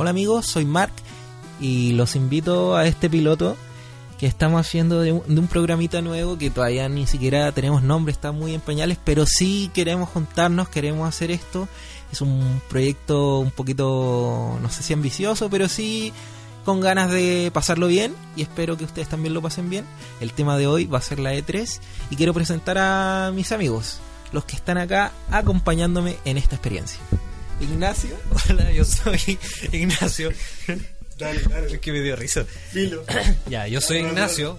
Hola amigos, soy Mark y los invito a este piloto que estamos haciendo de un, de un, programita nuevo que todavía ni siquiera tenemos nombre, está muy en pañales, pero sí queremos juntarnos, queremos hacer esto. Es un proyecto un poquito, no sé si ambicioso, pero sí con ganas de pasarlo bien y espero que ustedes también lo pasen bien. El tema de hoy va a ser la E3 y quiero presentar a mis amigos, los que están acá acompañándome en esta experiencia. Ignacio. Hola, yo soy Ignacio. Dale, dale. Es que me dio risa. Dilo. ya, yo soy Ignacio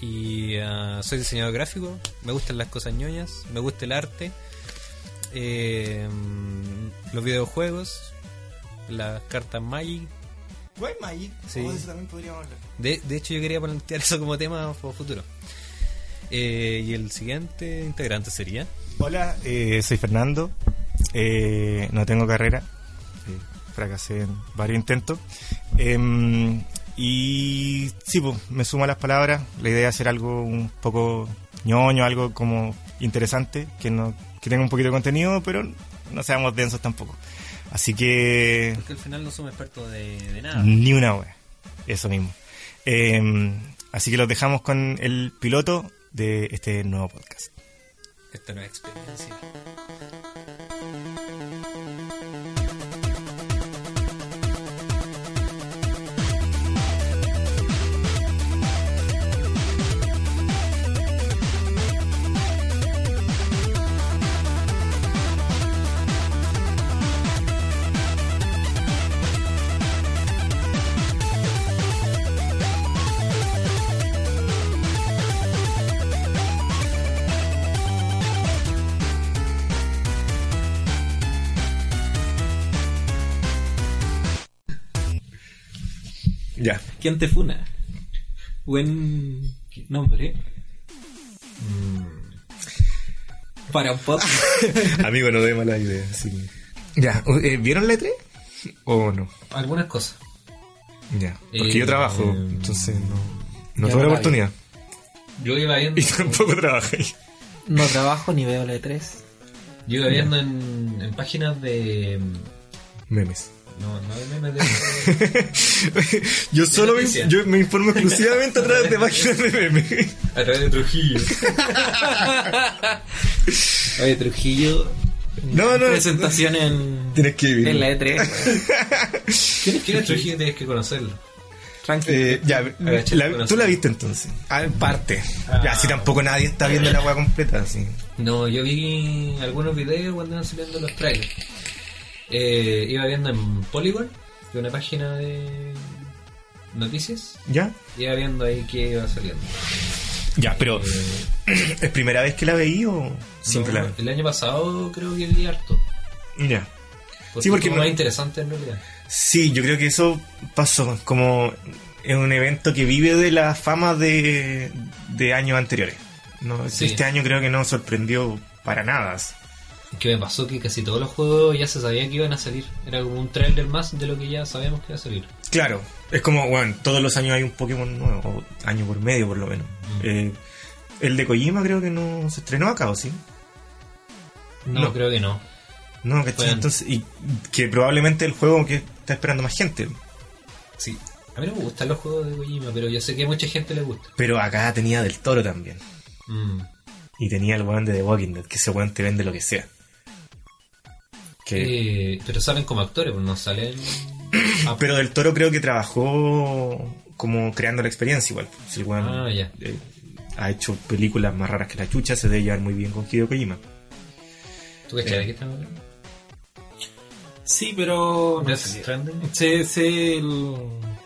y uh, soy diseñador gráfico. Me gustan las cosas ñoñas, me gusta el arte, eh, los videojuegos, las cartas Magic. ¿Cuál Magic? Sí. Oh, de eso también podríamos hablar. De, de, hecho, yo quería plantear eso como tema futuro. Eh, y el siguiente integrante sería. Hola, eh, soy Fernando. Eh, no tengo carrera. Eh, fracasé en varios intentos. Em, y sí, pues, me sumo a las palabras. La idea es hacer algo un poco ñoño, algo como interesante, que no que tenga un poquito de contenido, pero no seamos densos tampoco. Así que... Porque al final no somos expertos de, de nada. Ni una wea. Eso mismo. Eh, así que los dejamos con el piloto de este nuevo podcast. Esta nueva experiencia. Ya. ¿Quién te funa? Buen nombre. Mm. Para un podcast. Amigo, no dé mala idea. Sí. Ya, eh, ¿vieron la E3? ¿O no? Algunas cosas. Ya. Porque Eh, yo trabajo, eh, entonces no, no tuve la oportunidad. Yo iba viendo. Y tampoco trabajé. No trabajo ni veo la E3. Yo iba viendo en, en páginas de. Memes. No, no memes de. yo solo me, yo me informo exclusivamente a través de páginas de memes. a través de Trujillo. Oye, Trujillo. No, no. Presentación en, Tienes que vivir. en la E3. ¿Quién es, Trujillo? Tienes que conocerlo. Tranquilo. Eh, ya, la- tú la viste entonces. Ah, en parte. Ah. Ya, si tampoco nadie está viendo la weá completa, así. No, yo vi algunos videos cuando iban saliendo los trailers. Eh, iba viendo en Polygon, de una página de noticias. ¿Ya? Iba viendo ahí qué iba saliendo. Ya, pero Eh, ¿es primera vez que la veí o siempre no, la el año pasado creo que vi harto. Ya. Porque Sí, porque no- más interesante en realidad. Sí, yo creo que eso pasó. Como es un evento que vive de la fama de, de años anteriores. No, Sí. Este año creo que no sorprendió para nada. Que me pasó que casi todos los juegos ya se sabía que iban a salir. Era como un trailer más de lo que ya sabíamos que iba a salir. Claro, es como, bueno, todos los años hay un Pokémon nuevo, o año por medio por lo menos. Mm. Eh, el de Kojima creo que no se estrenó acá, ¿o sí? No, No. creo que no. No. Bueno. Entonces, y que probablemente el juego que está esperando más gente. Sí. A mí no me gustan los juegos de Kojima, pero yo sé que a mucha gente le gusta. Pero acá tenía del toro también. Mm. Y tenía el weón de The Walking Dead, que ese weón te vende lo que sea. Que, Eh, pero salen como actores, pues no salen. Ah, Pero del toro creo que trabajó como creando la experiencia igual. Si el weón Ah, ya. eh, ha hecho películas más raras que la chucha, se debe llevar muy bien con Hideo Kojima. ¿Tú cachai Eh. de qué estamos hablando? Sí, pero. no sé. Stranding, Sé, sé el,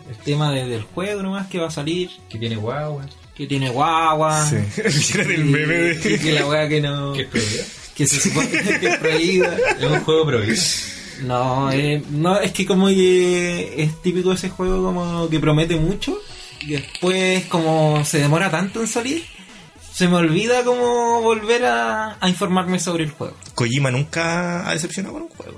el tema de- del juego nomás que va a salir, que tiene guagua, que tiene guagua. Sí. Meme de. y que la weá que no. que es. Que se supone que es prohibida. Es un juego prohibido. No, eh, no, es que como que es típico ese juego como que promete mucho y después como se demora tanto en salir, se me olvida como volver a, a informarme sobre el juego. Kojima nunca ha decepcionado con un juego.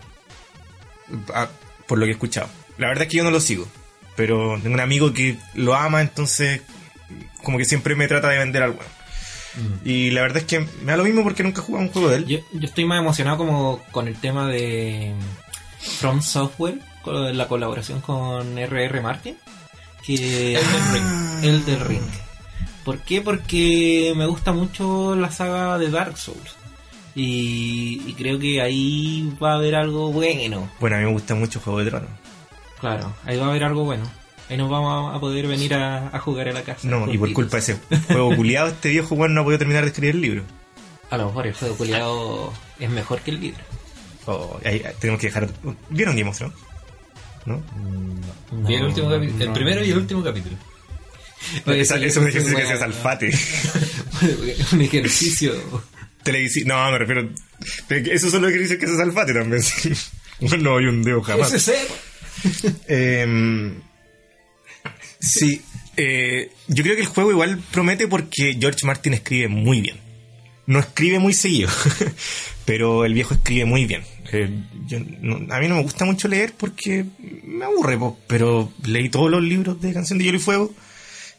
Ah, por lo que he escuchado. La verdad es que yo no lo sigo. Pero tengo un amigo que lo ama, entonces como que siempre me trata de vender algo. Y la verdad es que me da lo mismo porque nunca he jugado un juego de él. Yo, yo estoy más emocionado como con el tema de From Software, con la colaboración con RR Martin, que Elden Ring. Elden Ring. ¿Por qué? Porque me gusta mucho la saga de Dark Souls. Y, y creo que ahí va a haber algo bueno. Bueno, a mí me gusta mucho Juego de Tronos. Claro, ahí va a haber algo bueno. Ahí nos vamos a poder venir a, a jugar a la casa. No, y por culpa de ese juego culiado, este viejo weón no ha podido terminar de escribir el libro. A lo mejor el juego culiado es mejor que el libro. Oh, ahí- tenemos que dejar. ¿Vieron Game of Thrones? ¿No? Vi el, último capi- el no. primero y el último capítulo. Oye, Esa- sí, es un ejercicio que se salfate. un ejercicio. Televisi no, me refiero. Esos son los ejercicios que se salfate también. sí. No hay un dedo jamás. Ese Eh, sí, eh, yo creo que el juego igual promete porque George Martin escribe muy bien. No escribe muy seguido, pero el viejo escribe muy bien. Eh, yo no- a mí no me gusta mucho leer porque me aburre, po, pero leí todos los libros de Canción de Hielo y Fuego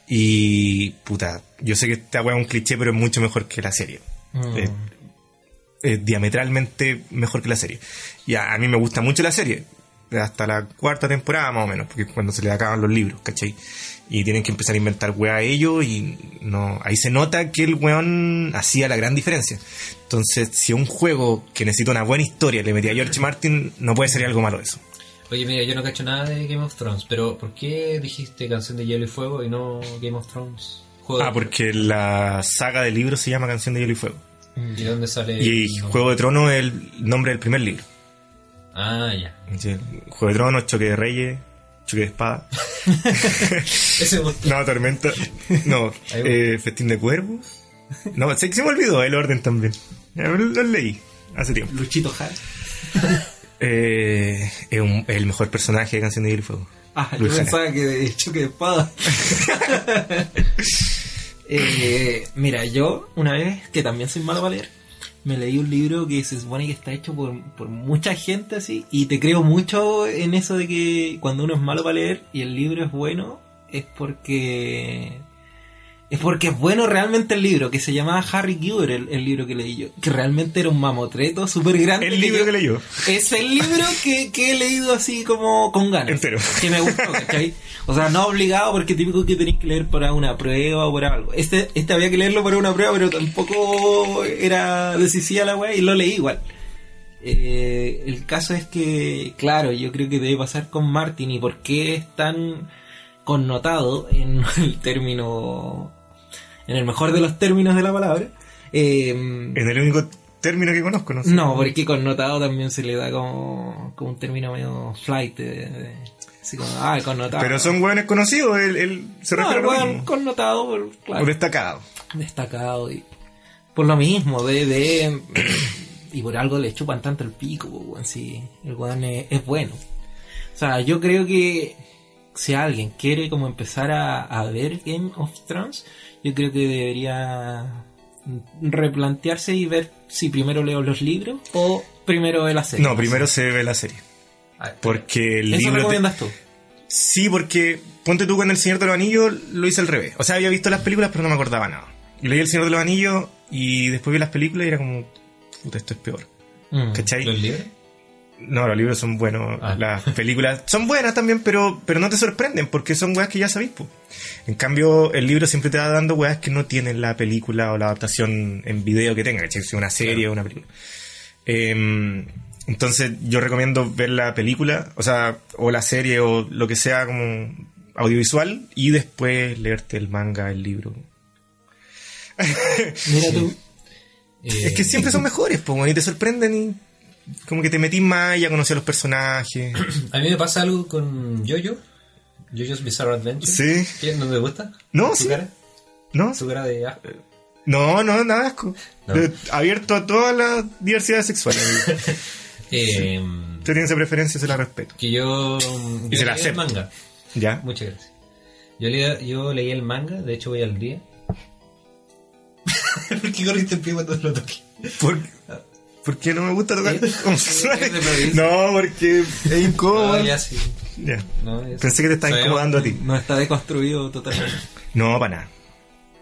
y puta, yo sé que esta weá es un cliché, pero es mucho mejor que la serie. Mm. Eh, diametralmente mejor que la serie. Y a, a mí me gusta mucho la serie, hasta la cuarta temporada más o menos, porque es cuando se le acaban los libros, ¿cachai? Y tienen que empezar a inventar weá a ellos y no ahí se nota que el weón hacía la gran diferencia. Entonces, si un juego que necesita una buena historia le metía a George Martin, no puede ser algo malo eso. Oye, mira, yo no cacho nada de Game of Thrones, pero ¿por qué dijiste Canción de Hielo y Fuego y no Game of Thrones? Juego Ah, porque la saga de libros se llama Canción de Hielo y Fuego. ¿Y dónde sale? Y. Juego de Tronos es el nombre del primer libro. Ah, ya. Juego de Tronos, Choque de Reyes, Choque de Espada. Ese No, Tormenta. No, eh, Festín de Cuervos. No, que se me olvidó el orden también. Lo, leí hace tiempo. Luchito Jara. Eh, es, un- el mejor personaje de Canción de Hielo y Fuego. Ah, yo Luis Jara. pensaba que de choque de espada. Eh, mira, yo una vez, que también soy malo para leer, me leí un libro que se supone que está hecho por, por mucha gente así, y te creo mucho en eso de que cuando uno es malo para leer y el libro es bueno, es porque... Es porque es bueno realmente el libro, que se llamaba Harry Giver, el, el libro que leí yo, que realmente era un mamotreto súper grande. El libro yo- que leyó. es el libro que, que he leído así como con ganas. Entero. Que me gustó, ¿cachai? O sea, no obligado porque típico que tenéis que leer para una prueba o para algo. Este, este había que leerlo para una prueba, pero tampoco era decisiva la weá y lo leí igual. Eh, el caso es que, claro, yo creo que debe pasar con Martin y por qué es tan connotado en el término, en el mejor de los términos de la palabra. Eh, Es el único término que conozco, no sé. no, porque connotado también se le da como, como un término medio flight. De, de- así como, ah, connotado. Pero son hueones conocidos, él, él se no, refiere a lo connotado, por, claro, destacado. destacado. Y, por lo mismo, de, de. Y por algo le chupan tanto el pico, weón, si el weón es, es bueno. O sea, yo creo que si alguien quiere como empezar a, a ver Game of Thrones, yo creo que debería replantearse y ver si primero leo los libros o primero ve la serie. No, primero se ve la serie. Ah, Porque el ¿Eso libro. te- recomiendas tú? Sí, porque ponte tú con El Señor de los Anillos lo hice al revés. O sea, había visto las películas, pero no me acordaba nada. Y leí El Señor de los Anillos y después vi las películas y era como, puta, esto es peor. Mm. ¿Cachai? ¿Los libros? No, los libros son buenos, Ah. las películas son buenas también, pero, pero no te sorprenden porque son weas que ya sabéis. po. En cambio, el libro siempre te va dando weas que no tienen la película o la adaptación en video que tenga. Si una serie o una película. Em, entonces, yo recomiendo ver la película, o sea, o la serie o lo que sea como audiovisual y después leerte el manga, el libro. Mira tú. Eh, Es que siempre son mejores, pues, y te sorprenden y como que te metís más y ya conocí a los personajes. A mí me pasa algo con Jojo. Jojo's Bizarre Adventure. Sí. ¿Qué? ¿No te gusta? No, ¿Tu sí. cara? ¿No? ¿Tu cara de asco? No, no, nada asco. No. De- abierto a toda la diversidad sexual. Eh, usted tiene esa preferencia, se la respeto. que yo, Y se la leí el acepto. manga. ¿Ya? Muchas gracias. Yo, leí- yo leí el manga, de hecho voy al día. ¿Por qué corriste el pie cuando lo toqué? ¿Por, ¿por qué no me gusta tocar homosexuales? No, porque es incómodo. No, ya sí. Ya. No, ya Pensé que te estaba incomodando a ti. No está deconstruido totalmente. No, para nada.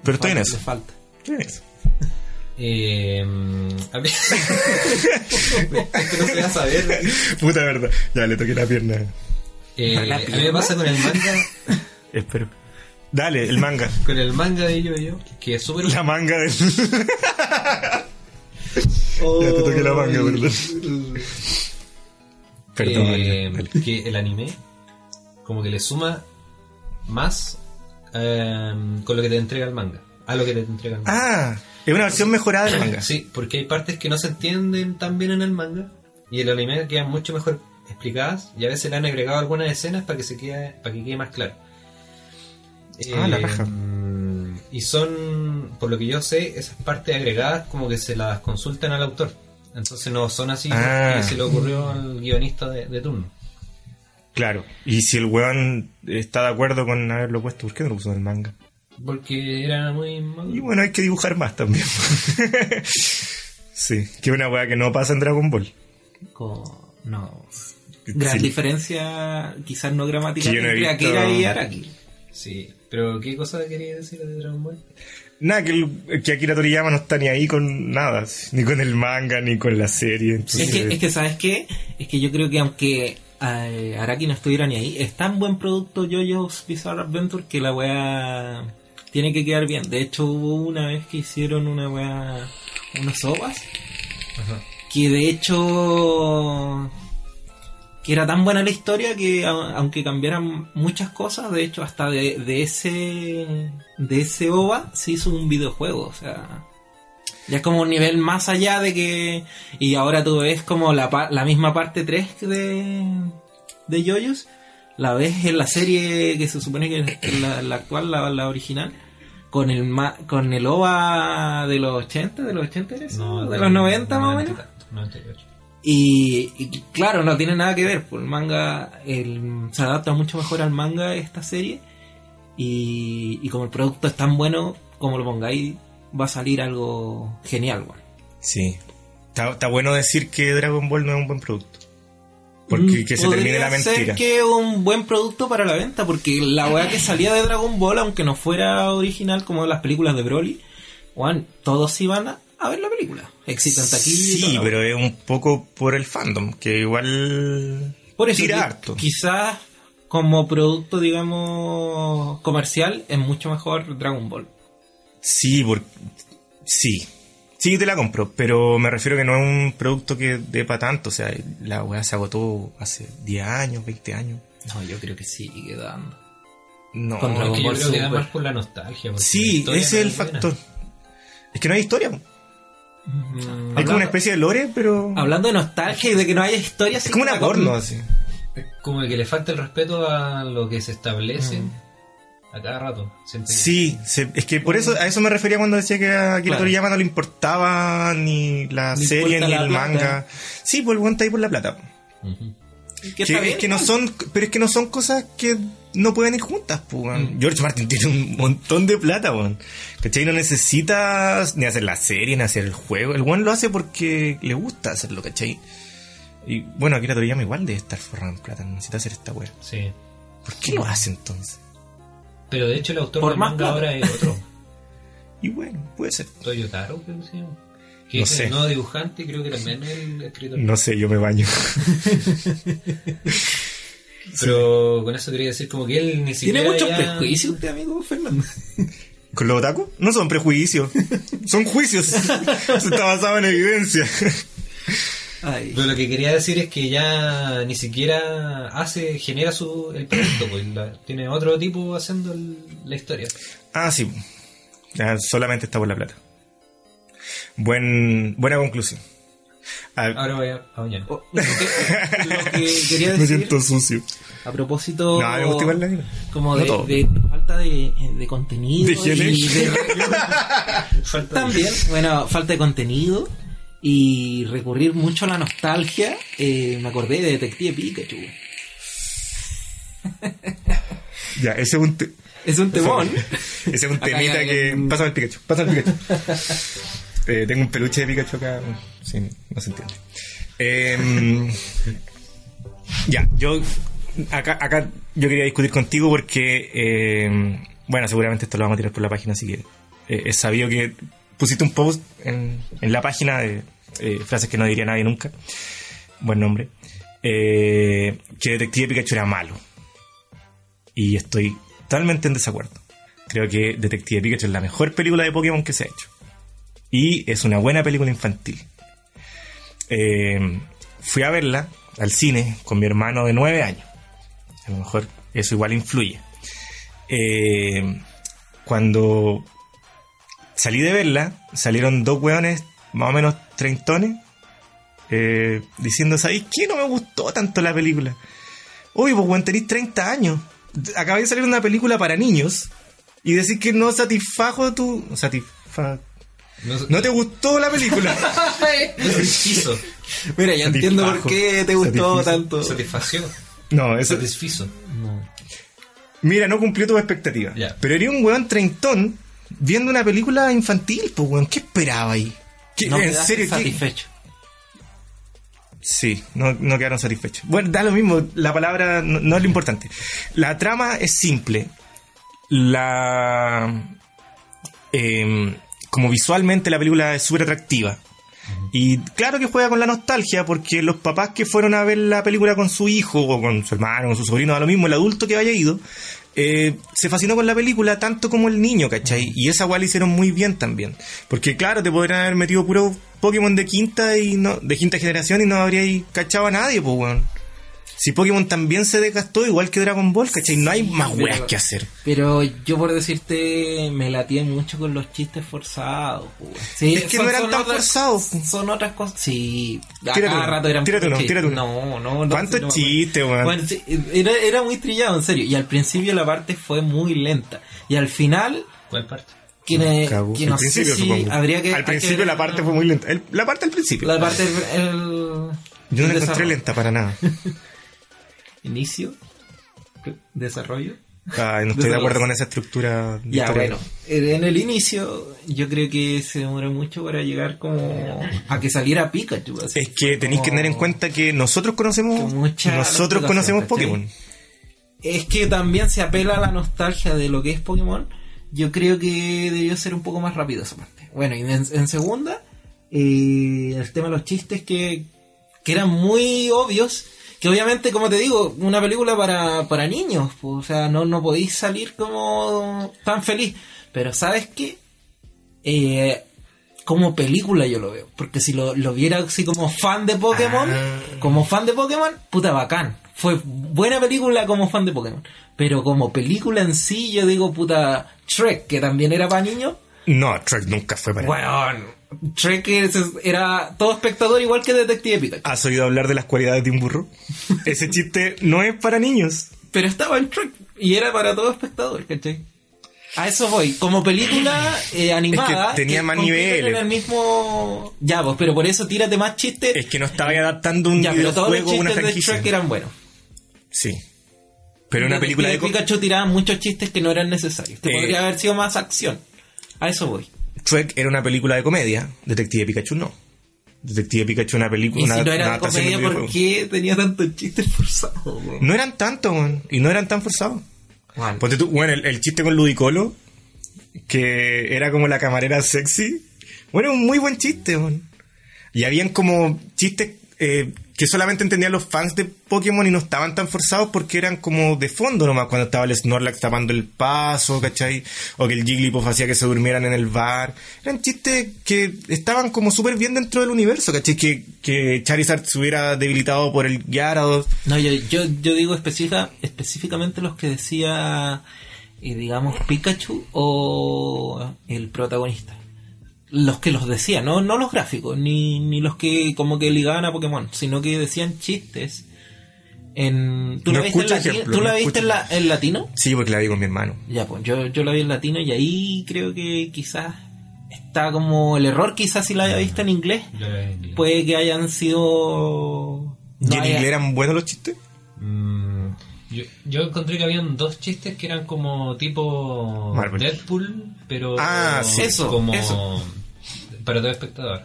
Pero estoy en eso. falta. Estoy en eso. Eh, a ver- es que no se va a saber. Puta verdad. Ya le toqué la pierna. Eh, a mí me pasa con el manga, Espero. Dale, el manga. con el manga de yo yo, que es súper La manga del. Ya te toqué la manga, perdón. Perdón. eh, que el anime como que le suma más eh, con lo que te entrega el manga, a lo que te entrega el manga. Ah, es una versión mejorada del manga. Sí, porque hay partes que no se entienden tan bien en el manga y el anime quedan mucho mejor explicadas y a veces le han agregado algunas escenas para que se quede para que quede más claro. Ah, la Eh, raja. Y son, por lo que yo sé, esas partes agregadas como que se las consultan al autor. Entonces no son así Ah. se le ocurrió al guionista de, de turno. Claro. Y si el weón está de acuerdo con haberlo puesto, ¿por qué no lo puso en el manga? Porque era muy maduro. Y bueno, hay que dibujar más también. sí, que una weá que no pasa en Dragon Ball. Co- no. Gran Sí. diferencia, quizás no gramática, no entre visto- Akira y Araki. Sí, pero ¿qué cosa quería decir de Dragon Ball? Nada, que, el- que Akira Toriyama no está ni ahí con nada, ni con el manga, ni con la serie. entonces- Es que, es que, ¿sabes qué? Es que yo creo que aunque eh, Araki no estuviera ni ahí, es tan buen producto JoJo's Bizarre Adventure que la weá tiene que quedar bien. De hecho, hubo una vez que hicieron una weá, unas ovas, que de hecho que era tan buena la historia que aunque cambiaran muchas cosas, de hecho hasta de, de ese de ese OVA se hizo un videojuego, o sea, ya es como un nivel más allá de que y ahora tú ves como la, la misma parte 3 de de Yoyos, la ves en la serie que se supone que es la, la actual, la, la original. Con el ma- con el OVA de los 80, de los 80 era eso? de los 90 más o menos. 98. Y, y claro, no tiene nada que ver, pues el manga el- se adapta mucho mejor al manga esta serie y, y como el producto es tan bueno, como lo pongáis, va a salir algo genial, weón. Sí. Está, está bueno decir que Dragon Ball no es un buen producto. Porque Mm, que se termine la ser mentira. que es un buen producto para la venta, porque la weá que salía de Dragon Ball, aunque no fuera original como las películas de Broly, weón, todos iban a, a ver la película. Éxito en taquilla y toda Sí, pero es un poco por el fandom, que igual Por eso, tira harto. quizás como producto, digamos, comercial, es mucho mejor Dragon Ball. Sí, por... sí. Sí, te la compro, pero me refiero que no es un producto que dé para tanto. O sea, la weá se agotó hace 10 años, 20 años. No, yo creo que sigue dando. No, Con Es Dragon que yo Ball creo que da más por la nostalgia. Sí, ese es el buena. factor. Es que no hay historia. Mm, Es como una especie de lore, pero... Hablando de nostalgia y de que no haya historia, Es como una porno, así. Como que le falta el respeto a lo que se establece a cada rato. yo. Sí, se- es que por eso a eso me refería cuando decía que a Akira Claro. Toriyama no le importaba ni la serie ni la el plata. manga. Sí, pues el está ahí por la plata. Que, es que no son, pero es que no son cosas que no pueden ir juntas, pues, weón. Mm. George Martin tiene un montón de plata, weón. ¿Cachai? No necesita ni hacer la serie, ni hacer el juego. El weón lo hace porque le gusta hacerlo, ¿cachai? Y bueno, Akira Toriyama igual debe estar forrado en plata, no necesita hacer esta weá. Sí. ¿Por qué lo hace entonces? Pero de hecho el autor Por del más manga plata. ahora es otro. Y bueno, puede ser. Toyotaro, creo que se llama. Que No es sé. el nuevo dibujante y creo que también es el escritor. No sé, yo me baño. Pero con eso quería decir como que él ni siquiera Tiene muchos ya- prejuicios usted, amigo Fernando. ¿Con los otaku? No son prejuicios, son juicios. Eso está basado en evidencia. Ay. Pero lo que quería decir es que ya ni siquiera hace, genera su el proyecto, pues la- tiene otro tipo haciendo el- la historia. Ah, sí. Ya, solamente está por la plata. Buen, buena conclusión. Ah, Ah, Ahora voy a, a bañar. Oh, Lo que, quería me decir siento sucio. a propósito No, me gusta igual la como de, falta de, de contenido ¿De higiene? y de- también bueno falta de contenido y recurrir mucho a la nostalgia, eh, me acordé de Detective Pikachu. Ya, ese es un... te- Es un temón. Ese es un Acá temita que... Pásame el Pikachu, pásame el Pikachu. Eh, tengo un peluche de Pikachu acá. Sí, no se entiende. Em, ya, yo... Acá, acá yo quería discutir contigo porque... em, bueno, seguramente esto lo vamos a tirar por la página, así que... eh, es sabido que pusiste un post en, la página de eh, frases que no diría nadie nunca. Buen nombre. Eh, que Detective Pikachu era malo. Y estoy totalmente en desacuerdo. Creo que Detective Pikachu es la mejor película de Pokémon que se ha hecho. Y es una buena película infantil. Eh, fui a verla al cine con mi hermano de 9 años. A lo mejor eso igual influye. Eh, cuando salí de verla, salieron dos hueones más o menos treintones eh, diciendo, ¿sabéis qué? No me gustó tanto la película. Uy, pues weón, tenéis 30 años. Acabáis de salir una película para niños y decir que no satisfajo tu... Satisfa... No, No te gustó la película. no satisfizo. Mira, ya entiendo por qué te gustó Satisfizo. tanto. Satisfacción. No, eso... Satisfizo. Mira, no cumplió tus expectativas. Ya. Pero eres un weón treintón viendo una película infantil, pues weón. ¿Qué esperaba ahí? ¿Qué- No ¿En serio? ¿Qué- satisfecho. Sí, no, no quedaron satisfechos. Bueno, da lo mismo, la palabra no, no es lo importante. La trama es simple. La. em, como visualmente la película es súper atractiva. Y claro que juega con la nostalgia, porque los papás que fueron a ver la película con su hijo, o con su hermano, con su sobrino, da lo mismo, el adulto que haya ido, eh, se fascinó con la película tanto como el niño, ¿cachai? Y esa guay la hicieron muy bien también. Porque claro, te podrían haber metido puro Pokémon de quinta y no, de quinta generación y no habría cachado a nadie, pues weón. Si Pokémon también se desgastó, igual que Dragon Ball, ¿cachai? No hay más pero- weas que hacer. Pero yo por decirte, me latía mucho con los chistes forzados. Sí, Es que no eran tan forzados, pues. Son otras cosas. Sí, a Tírate cada uno, rato eran tírate uno, tírate chistes. uno. No, no, no. ¿Cuántos no chistes, weón? Bueno, sí, era, era muy trillado, en serio. Y al principio la parte fue muy lenta. Y al final, ¿Cuál parte? que, me- que Al no principio, sé si supongo. habría que... Al que principio ver la parte fue muy lenta. El- la parte al principio. La parte del el, Yo no el la encontré lenta para nada. Inicio, desarrollo. Ay, no estoy de acuerdo con esa estructura. Ya, historia. bueno, en el inicio yo creo que se demoró mucho para llegar como a que saliera Pikachu. así. Es que tenéis que tener en cuenta que nosotros conocemos Que nosotros conocemos Pokémon. Es que también se apela a la nostalgia de lo que es Pokémon. Yo creo que debió ser un poco más rápido esa parte. Bueno, y en, en segunda, eh, el tema de los chistes que, que eran muy obvios. Que obviamente, como te digo, una película para, para niños. pues, o sea, no, no podéis salir como tan feliz. Pero ¿sabes qué? Eh, como película yo lo veo. Porque si lo, lo viera así como fan de Pokémon, Ah. como fan de Pokémon, puta bacán. Fue buena película como fan de Pokémon. Pero como película en sí, yo digo puta Shrek, que también era para niños. No, Trek nunca fue para Bueno, Shrek era todo espectador igual que Detective Pikachu. ¿Has oído hablar de las cualidades de un burro? Ese chiste no es para niños. Pero estaba en Shrek y era para todo espectador, ¿cachai? A eso voy. Como película eh, animada. Es que tenía más compiten niveles. En el mismo. Ya, pues, pero por eso tírate más chistes. Es que no estaba adaptando un ya, pero todos los chistes de. Shrek eran buenos. Sí. Pero una película de Pikachu tiraba muchos chistes que no eran necesarios. Que Eh. podría haber sido más acción. A eso voy. Shrek era una película de comedia, Detective Pikachu no. Detective Pikachu una película Y una, si no era comedia, ¿por qué tenía tantos chistes forzados? No eran tantos, y no eran tan forzados. Ponte tú, bueno, el, el chiste con Ludicolo, que era como la camarera sexy, bueno, un muy buen chiste, weón. Y habían como chistes eh, que solamente entendían los fans de Pokémon y no estaban tan forzados porque eran como de fondo nomás, cuando estaba el Snorlax tapando el paso, ¿cachai? O que el Jigglypuff hacía que se durmieran en el bar. Eran chistes que estaban como súper bien dentro del universo, ¿cachai? Que, Charizard se hubiera debilitado por el Gyarados. No, yo, yo, yo digo específica, específicamente los que decía, eh, digamos, Pikachu o el protagonista. Los que los decían, no, no los gráficos, ni, ni los que como que ligaban a Pokémon, sino que decían chistes. En, ¿Tú No la viste, en, latino? ejemplos, ¿Tú la no viste escucho. en, la- en latino? Sí, porque la vi con mi hermano. Ya, pues yo, yo la vi en latino y ahí creo que quizás está como el error, quizás si lo haya visto en inglés, puede que hayan sido... ¿Y en haya- inglés eran buenos los chistes? Mm, yo, yo encontré que habían dos chistes que eran como tipo Marvel. Deadpool, pero Ah, sí. Eso, como eso. Para todo espectador.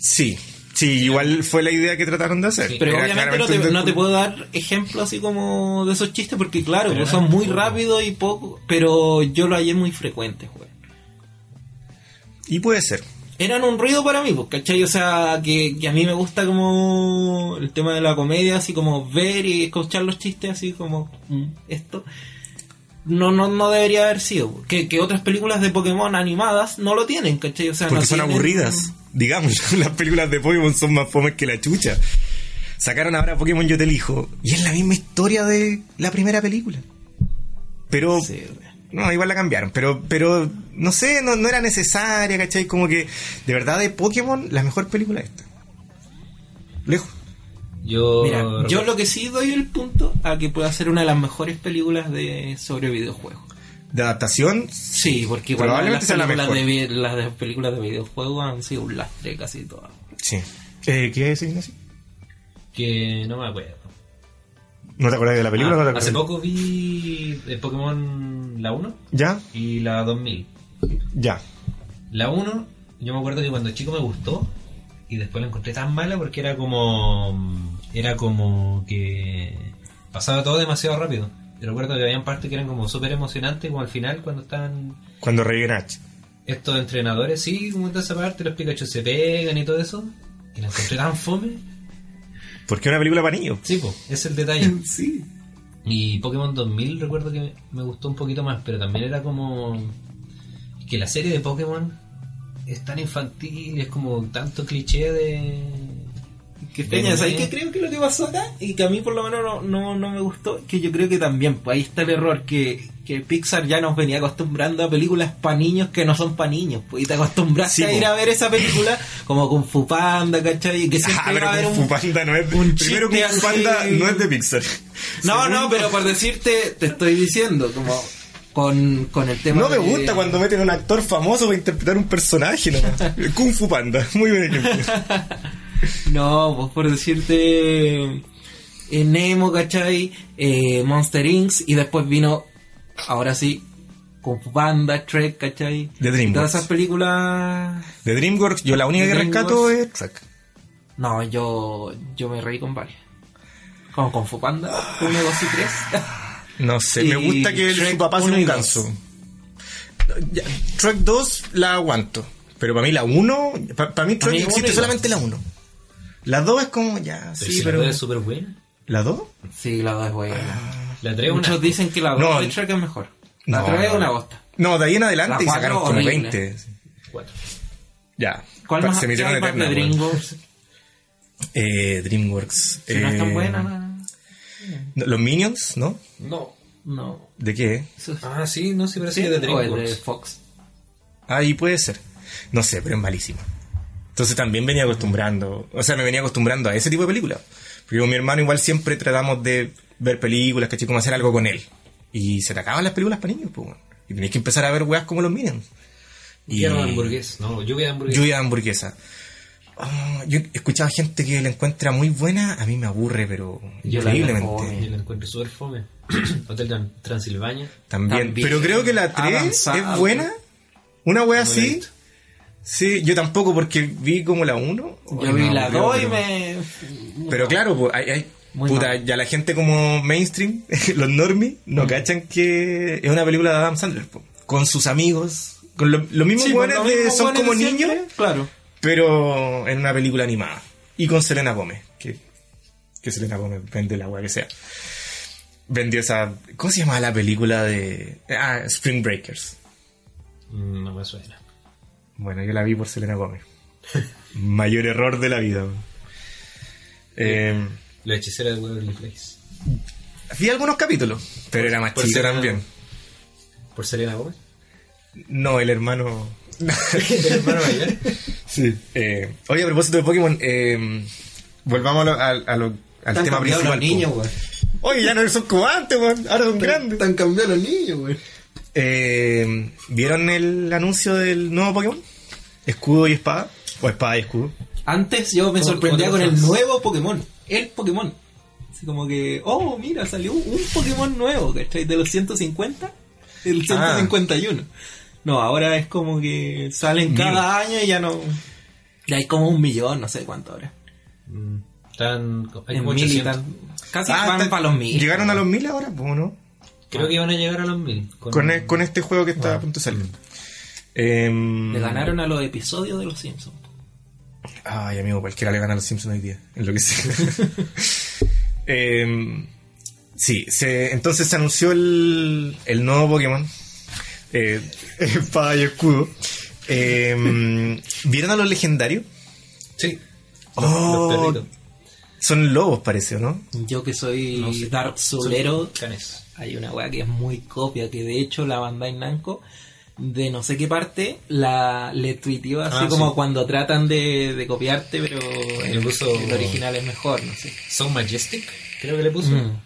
Sí. Sí, igual fue la idea que trataron de hacer. Sí. Pero Era obviamente no te, no puedo dar ejemplos así como de esos chistes porque claro, pues son muy rápidos y poco, pero yo lo hallé muy frecuente, güey. Y puede ser. Eran un ruido para mí, pues, ¿cachai? O sea, que, que a mí me gusta como el tema de la comedia, así como ver y escuchar los chistes, así como mm, esto. No, no, no debería haber sido. Que, que otras películas de Pokémon animadas no lo tienen, ¿cachai? O sea, Porque no son tienen- aburridas. Digamos, las películas de Pokémon son más fomes que la chucha. Sacaron ahora Pokémon Yo te elijo. Y es la misma historia de la primera película. Pero... Sí. No, igual la cambiaron, pero, pero no sé, no, no era necesaria, ¿cachai? Como que, de verdad, de Pokémon, la mejor película es esta. Lejos. Yo Mira, yo lo que sí doy el punto a que pueda ser una de las mejores películas de sobre videojuegos. De adaptación, Sí, porque igual Probablemente las la películas, de, las de películas de videojuegos han sido un lastre casi todas. sí. Eh, ¿Qué iba a decir, Ignacio? que no me acuerdo. ¿No te acuerdas de la película? Ah, o no te hace poco vi el Pokémon la 1 ¿Ya? y la 2000. Ya. La 1, yo me acuerdo que cuando chico me gustó y después la encontré tan mala porque era como. Era como que. Pasaba todo demasiado rápido. Yo recuerdo que habían partes que eran como súper emocionantes, como al final cuando estaban Cuando reviven estos entrenadores, sí, como en toda esa parte, los Pikachu se pegan y todo eso. Y la encontré tan fome. Porque es una película para niños. Sí, pues, es el detalle. Sí. Y Pokémon 2000 recuerdo que me- me gustó un poquito más, pero también era como que la serie de Pokémon es tan infantil, es como tanto cliché de... Que extraña, ¿sabes niño. qué creo que lo que pasó acá? Y que a mí por lo menos no, no, no me gustó, que yo creo que también, pues ahí está el error, que, que Pixar ya nos venía acostumbrando a películas para niños que no son para niños, pues y te acostumbraste Sí, a ir po. a ver esa película como Kung Fu Panda, ¿cachai? Y que siempre Ah, va pero a Kung un... Fu Panda no es de... un Primero Kung Fu Panda no es de Pixar. No, no, pero por decirte, te estoy diciendo, como con, con el tema No me de- gusta cuando meten a un actor famoso para interpretar un personaje nomás. Kung Fu Panda, muy buen ejemplo. No, pues por decirte eh, Nemo, ¿cachai? Eh, Monster Inc. y después vino, ahora sí, Fu Panda, Trek, ¿cachai? De DreamWorks. Todas esas películas... De DreamWorks, yo la única que rescato es Track. No, yo, yo me reí con varias. Como Kung Fu Panda, 1, 2 y 3. No sé, Y me gusta que Shrek su papá sea un ganso. Track 2 la aguanto. Pero para mí la 1, para mí Track mí existe uno y solamente la 1. La 2 es como ya, Pero sí, si pero. la dos es súper buena. ¿La 2? Sí, la 2 es buena. La 3 Muchos dicen que la 2 No. de Trek es mejor. La No, 3 es una bosta. No, de ahí en adelante La y sacaron como horrible. 20. 4. Ya. ¿Cuál más se hay más eterna, de. DreamWorks? Eh, DreamWorks. Si no es tan eh, buena, no. Los Minions, ¿no? No. No. ¿De qué? Es- Ah, sí, no sé, pero sí, ¿Sí? de o es de DreamWorks. Fox. Ahí puede ser. No sé, pero es malísimo. Entonces también venía acostumbrando, o sea, me venía acostumbrando a ese tipo de películas. Porque con mi hermano igual siempre tratamos de ver películas, ¿cachai? Como hacer algo con él. Y se te acaban las películas para niños, pues. Y tenéis que empezar a ver weas como los Minions. Y Quiero hamburguesa. No, lluvia de hamburguesa. lluvia de hamburguesa. Ah, yo he escuchado gente que la encuentra muy buena, a mí me aburre, pero Yo la increíblemente. mejor. Yo la encuentro súper fome. Hotel Tran- Transilvania. También. También. Pero creo que la 3 Avanzada. es buena. Una wea la así. Sí, yo tampoco porque vi como la 1. Yo vi la 2 y me. Pero claro, pues, hay, hay- puta, mal. ya la gente como mainstream, los normies, Mm. no cachan que es una película de Adam Sandler, po, con sus amigos, con lo- los mismos Sí, buenos pues, lo de mismo son bueno como de siempre, niños, Claro. pero en una película animada. Y con Selena Gómez, que, que Selena Gómez vende la weá que sea. Vendió esa. ¿Cómo se llama la película de. Ah, Spring Breakers. Mm, No me suena. Bueno, yo la vi por Selena Gómez. Mayor error de la vida. weón. Eh, La hechicera de Waverly Place. vi algunos capítulos, pero era más Selena- también. ¿Por Selena Gómez? No, el hermano. ¿El hermano mayor? sí. Eh, oye, a propósito de Pokémon, eh, volvamos a lo- a- a lo- al tema principal. los niños. Oye, ya no son como antes, weón. Ahora son grandes. Están cambiados los niños, güey. Eh, ¿Vieron el anuncio del nuevo Pokémon? ¿Escudo y espada? ¿O espada y escudo? Antes yo me sorprendía con el nuevo Pokémon. El Pokémon. Así como que, oh, mira, salió un Pokémon nuevo, ¿cachai? De los 150, el 151. No, ahora es como que salen Mil. cada año y ya no. Ya hay como un millón, no sé cuánto ahora. Mm, Están hay como mil y 800. tan- Casi Ah, van está- para los mil. ¿Llegaron a los mil ahora? Pues no. Creo que iban a llegar a los mil. Con, e- con este juego que está a punto de salir. Em, Le ganaron a los episodios de los Simpsons. Ay, amigo, cualquiera le gana a los Simpsons hoy día. En lo que sea. Em, sí, se, entonces se anunció el, el nuevo Pokémon. Eh, espada y escudo. Em, ¿Vieron a los legendarios? Sí. Oh, Los perritos. Son lobos, parece, ¿o no? Yo que soy No sé. Dark canes. hay una weá que es muy copia, que de hecho la Bandai Namco de no sé qué parte la le tuiteó así Ah, como sí. cuando tratan de, de copiarte, pero el, puso- el original es mejor, no sé. So Majestic, creo que le puso. Mm.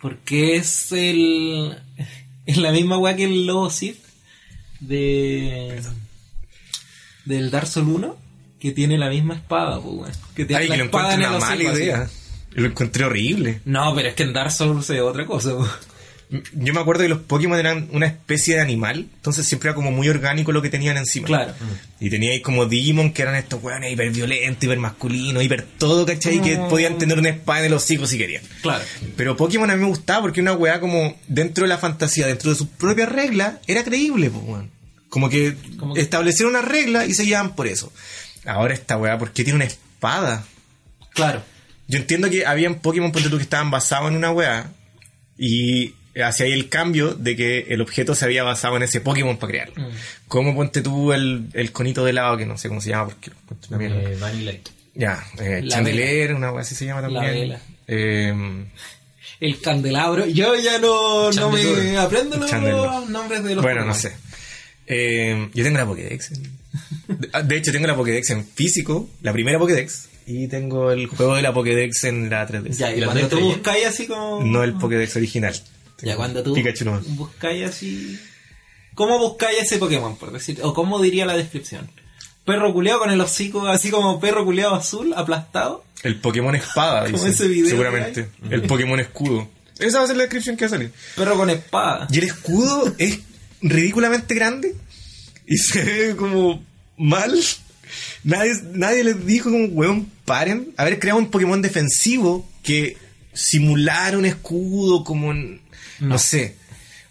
Porque es el es la misma weá que el lobo Sith de del Dark Souls 1 que tiene la misma espada, pues, weón. Que tiene Ay, la que lo espada en una mala hocico, así. idea. Lo encontré horrible. No, pero es que en Dark Souls es otra cosa. pues. Yo me acuerdo que los Pokémon eran una especie de animal, entonces siempre era como muy orgánico lo que tenían encima. Claro. Y teníais como Digimon que eran estos weones hiper violentos, hiper masculinos, hiper todo, ¿cachai? Que Mm. podían tener una espada en el hocico si querían. Claro. Pero Pokémon a mí me gustaba porque una weá como dentro de la fantasía, dentro de sus propias reglas, era creíble, pues, weón. Como que Como que- establecieron una regla y se llevan por eso. Ahora esta weá, ¿por qué tiene una espada? Claro. Yo entiendo que habían Pokémon, ponte tú, que estaban basados en una weá y hacía ahí el cambio de que el objeto se había basado en ese Pokémon para crearlo. Mm. Como ponte tú el, el conito de helado, que no sé cómo se llama porque una mierda. Eh, Vanilla Light. Ya, eh, La Chandelier, una weá así se llama La también. vela. Eh, El candelabro. Yo ya no, no me aprendo los nombres de los bueno, no sé. Eh, yo tengo la Pokédex. de- De hecho, tengo la Pokédex en físico, la primera Pokédex, y tengo el juego de la Pokédex en la 3DS. Ya, y ¿Y cuando ya? buscáis así como. No el Pokédex original. Ya, cuando tú Pikachu nomás. buscáis así. ¿Cómo buscáis ese Pokémon, por decir? O cómo diría la descripción. Perro culeado con el hocico así como perro culeado azul, aplastado. El Pokémon espada, Como dice, ese video seguramente. El Pokémon escudo. Esa va a ser la descripción que va a salir. Perro con espada. Y el escudo es ridículamente grande y se ve como mal. Nadie, nadie les dijo como, weón, paren. Haber creado un Pokémon defensivo que simulara un escudo como, en- no, sé.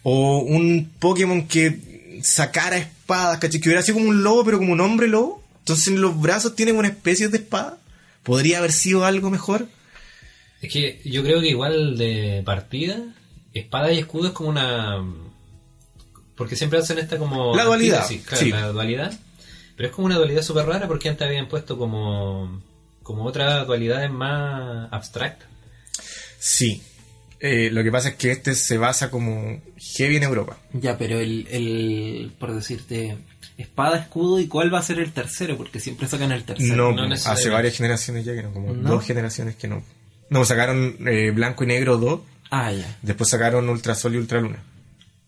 O un Pokémon que sacara espadas, ¿cachai? Que hubiera sido como un lobo, pero como un hombre lobo. Entonces en los brazos tienen una especie de espada. ¿Podría haber sido algo mejor? Es que yo creo que igual de partida, espada y escudo es como una. Porque siempre hacen esta como. La dualidad, antítesis, claro, sí. La dualidad. Pero es como una dualidad súper rara porque antes habían puesto como. Como otras dualidades más abstractas. Sí. Eh, lo que pasa es que este se basa como heavy en Europa. Ya, pero el, el. Por decirte. Espada, escudo, ¿y cuál va a ser el tercero? Porque siempre sacan el tercero. No, no hace varias generaciones ya que no, como ¿No? dos generaciones que no. No, sacaron eh, Blanco y Negro 2, Ah, ya. después sacaron Ultrasol y Ultraluna.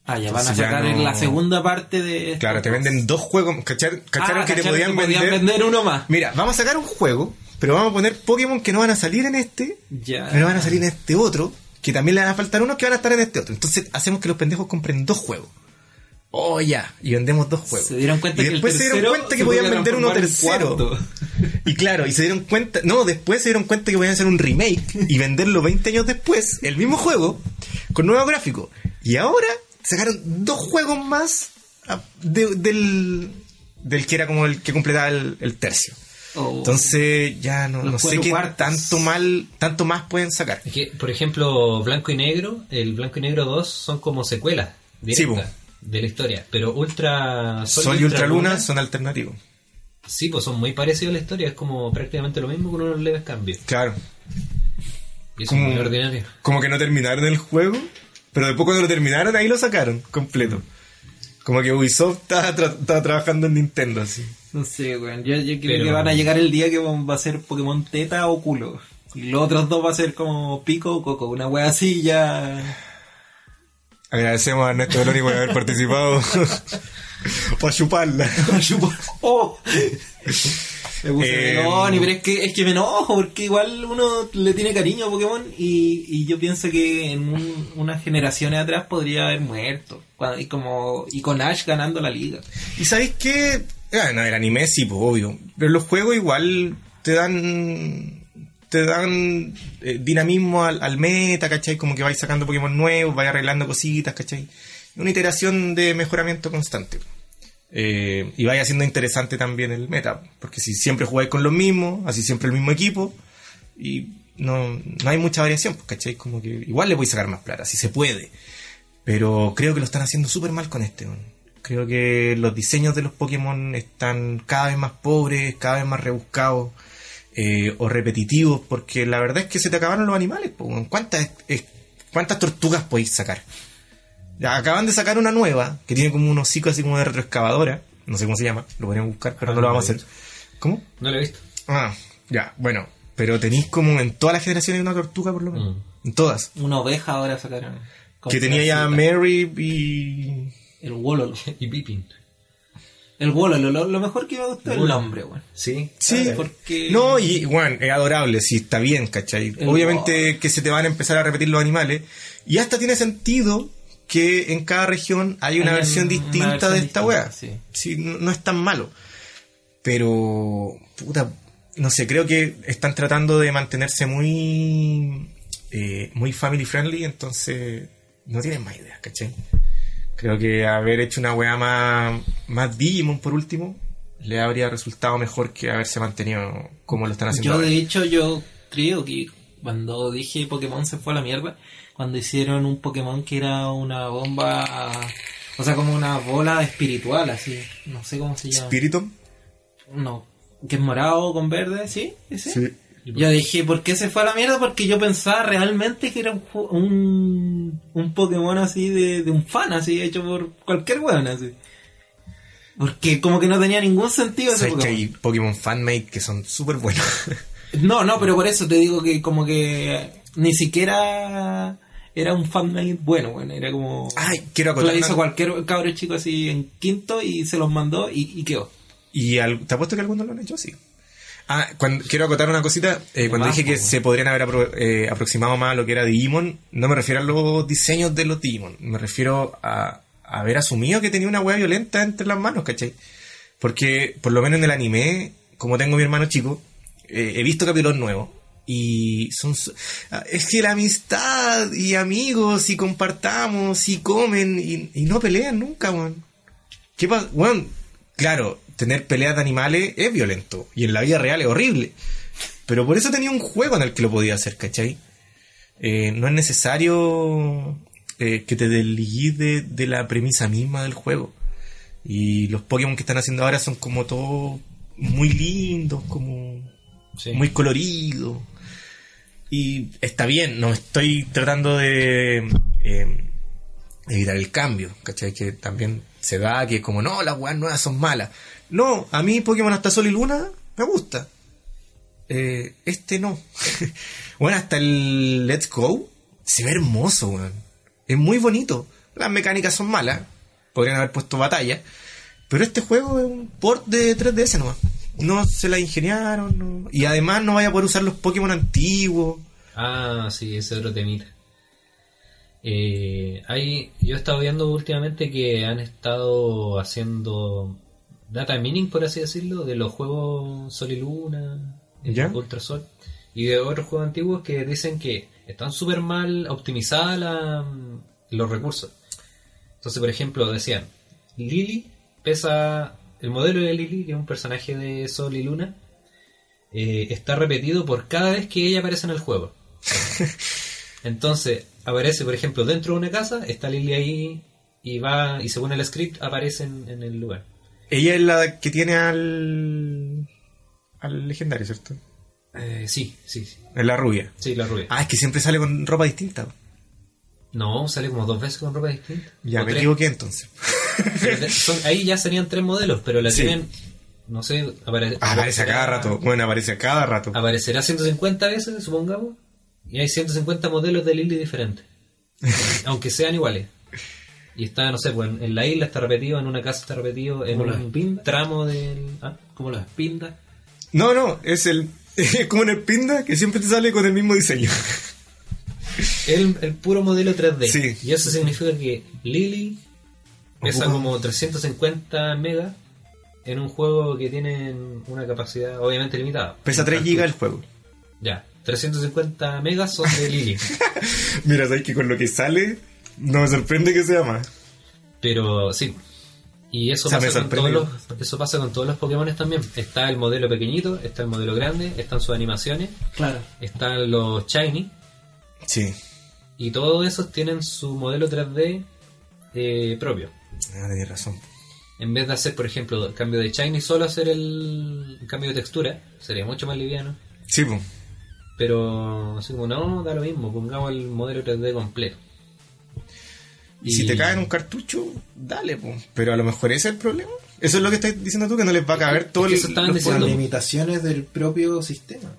Ah, ya van a sacar no- la segunda parte de. Claro, te venden dos juegos, ¿cachar- ¿cacharon Ah, que te ¿cacharon podían que vender? uno más. Mira, vamos a sacar un juego, pero vamos a poner Pokémon que no van a salir en este, Ya. pero van a salir en este otro, que también le van a faltar unos que van a estar en este otro. Entonces hacemos que los pendejos compren dos juegos. Oh, ya, y vendemos dos juegos. Se dieron cuenta y que después se dieron cuenta que podían podía vender uno tercero. Y claro, y se dieron cuenta, no, después se dieron cuenta que podían hacer un remake y venderlo 20 años después, el mismo juego, con nuevo gráfico. Y ahora sacaron dos juegos más de- del, del que era como el que completaba el, el tercio. Oh. Entonces ya no, no sé qué cuartos. tanto mal, tanto más pueden sacar. Es que, por ejemplo, Blanco y Negro, el Blanco y Negro 2 son como secuelas Sí, directas de la historia. Pero Ultra Sol, y Ultraluna son alternativos. Sí, pues son muy parecidos a la historia. Es como prácticamente lo mismo con unos leves cambios. Claro. Y eso Como- es muy ordinario. Como que no terminaron el juego, pero después cuando lo terminaron ahí lo sacaron completo. Como que Ubisoft estaba, tra- estaba trabajando en Nintendo así. No sé, weón. Yo, yo creo Pero- que van a llegar el día que va a ser Pokémon Teta o culo. Y los otros dos va a ser como Pico o Coco. Una wea así ya. Agradecemos a Ernesto Beloni por haber participado. Para chuparla. ¡Oh! Me puse Eh, melón, y pero es que, es que me enojo, porque igual uno le tiene cariño a Pokémon y, y yo pienso que en un- unas generaciones atrás podría haber muerto. Cuando- y, como, y con Ash ganando la liga. ¿Y sabéis qué? Ah, no, el anime sí, pues obvio. Pero los juegos igual te dan te dan eh, dinamismo al, meta, ¿cachai? Como que vais sacando Pokémon nuevos, vais arreglando cositas, ¿cachai? Una iteración de mejoramiento constante. Eh, y vaya haciendo interesante también el meta, porque si siempre jugáis con los mismos, así siempre el mismo equipo, y no, no hay mucha variación, pues, ¿cachai? Como que igual le voy a sacar más plata, si se puede. Pero creo que lo están haciendo súper mal con este. Creo que los diseños de los Pokémon están cada vez más pobres, cada vez más rebuscados eh, o repetitivos, porque la verdad es que se te acabaron los animales. ¿Cuántas, eh, ¿Cuántas tortugas podéis sacar? Ya, acaban de sacar una nueva que tiene como un hocico así como de retroexcavadora. No sé cómo se llama, lo podríamos buscar, pero Ah, no lo vamos a hacer. ¿Cómo? No lo he visto. Ah, ya, bueno. Pero tenéis como en todas las generaciones una tortuga por lo menos. En todas. Una oveja ahora sacaron. Que tenía ya. Mary y El Wololo. Y Pippin. El Wololo, lo, lo mejor que me gustó es el nombre, weón. Sí. Sí, porque- No, y bueno, es adorable, sí, está bien, ¿cachai? El Obviamente que se te van a empezar a repetir los animales. Y hasta tiene sentido que en cada región hay una Hay versión una distinta versión de esta distinta, wea. sí. Sí, no, no es tan malo. Pero, puta, no sé, creo que están tratando de mantenerse muy, eh, muy family friendly, entonces no tienen más ideas, ¿cachai? Creo que haber hecho una weá más, más Digimon por último le habría resultado mejor que haberse mantenido como lo están haciendo Yo ahora. de hecho yo creo que cuando dije Pokémon se fue a la mierda, cuando hicieron un Pokémon que era una bomba, o sea, como una bola espiritual, así, no sé cómo se llama. Spiritomb, no, que es morado con verde, ¿sí? ¿Ese? Sí. Yo dije, ¿por qué se fue a la mierda? Porque yo pensaba realmente que era un, un, un Pokémon así de, de un fan, así, hecho por cualquier weón, así. Porque como que no tenía ningún sentido ese Sabes que Pokémon. hay Pokémon fanmade que son súper buenos. No, no, pero por eso te digo que como que ni siquiera era un fanmade bueno, bueno, era como... Ay, quiero lo acotar. hizo una- cualquier cabro chico así en quinto y se los mandó y, y quedó. Y al- te apuesto que algunos lo han hecho así. Ah, cuando, quiero acotar una cosita. eh, cuando dije que se podrían haber apro- eh, aproximado más a lo que era Digimon, no me refiero a los diseños de los Digimon. Me refiero a, a haber asumido que tenía una hueá violenta entre las manos, ¿cachai? Porque, por lo menos en el anime, como tengo mi hermano chico, eh, he visto capítulos nuevos. Y son. ah, Es que la amistad y amigos y compartamos y comen y, y no pelean nunca, weón. ¿Qué pasa? Weón, claro, tener peleas de animales es violento. Y en la vida real es horrible. Pero por eso tenía un juego en el que lo podía hacer, ¿cachai? Eh, no es necesario eh, que te desligues de, de la premisa misma del juego. Y los Pokémon que están haciendo ahora son como todos muy lindos, como Sí. muy coloridos. Y está bien, no estoy tratando de eh, evitar el cambio, ¿cachai? Que también se da que como no, las weas nuevas son malas. No, a mí Pokémon hasta Sol y Luna me gusta. Eh, este no. bueno, hasta el Let's Go se ve hermoso, weón. Es muy bonito. Las mecánicas son malas. Podrían haber puesto batalla. Pero este juego es un port de 3DS nomás. No se la ingeniaron. no- Y además no vaya a poder usar los Pokémon antiguos. Ah, sí, ese otro temita. Eh, hay, yo he estado viendo últimamente que han estado haciendo data mining, por así decirlo, de los juegos Sol y Luna, eh, ¿Ya? Ultra Sol, y de otros juegos antiguos que dicen que están súper mal optimizadas la- los recursos. Entonces, por ejemplo, decían, Lily pesa, el modelo de Lily, que es un personaje de Sol y Luna, eh, está repetido por cada vez que ella aparece en el juego. Entonces, aparece, por ejemplo, dentro de una casa, está Lily ahí y va, y según el script aparece en, en el lugar. Ella es la que tiene al. al legendario, ¿cierto? Eh, sí, sí, sí, Es la rubia. sí, la rubia. Ah, es que siempre sale con ropa distinta. No, sale como dos veces con ropa distinta. Ya, O me tres. equivoqué entonces. Son- ahí ya serían tres modelos, pero la Sí. tienen, no sé, apare- Aparece a cada rato. Bueno, aparece a cada rato. Aparecerá 150 veces, supongamos, y hay 150 modelos de Lily diferentes. aunque sean iguales. Y está, no sé, pues en, en la isla está repetido, en una casa está repetido, en un pindas. tramo del... ¿ah? Como las pindas. No, no, es el. Es como en el Pinda que siempre te sale con el mismo diseño. El, el puro modelo 3D. Sí. Y eso significa que Lily pesa como 350 megas en un juego que tiene una capacidad obviamente limitada. Pesa 3 GB el juego. Ya, 350 megas son de Lily. Mira, sabes que con lo que sale, no me sorprende que sea más. Pero sí. Y eso, O sea, me pasa con todos los, eso pasa con todos los Pokémon también. Está el modelo pequeñito, está el modelo grande, están sus animaciones, Claro. están los Shiny. Sí. Y todos esos tienen su modelo 3D eh, propio. Ah, tenés razón. En vez de hacer, por ejemplo, el cambio de Shiny, solo hacer el, el cambio de textura, sería mucho más liviano. Sí, pues. Pero así como no, da lo mismo, pongamos el modelo 3D completo. Y si te cae en un cartucho, dale, pues. Pero a lo mejor ese es el problema. Eso es lo que estás diciendo tú, que no les va a caber todo que el. Las limitaciones del propio sistema.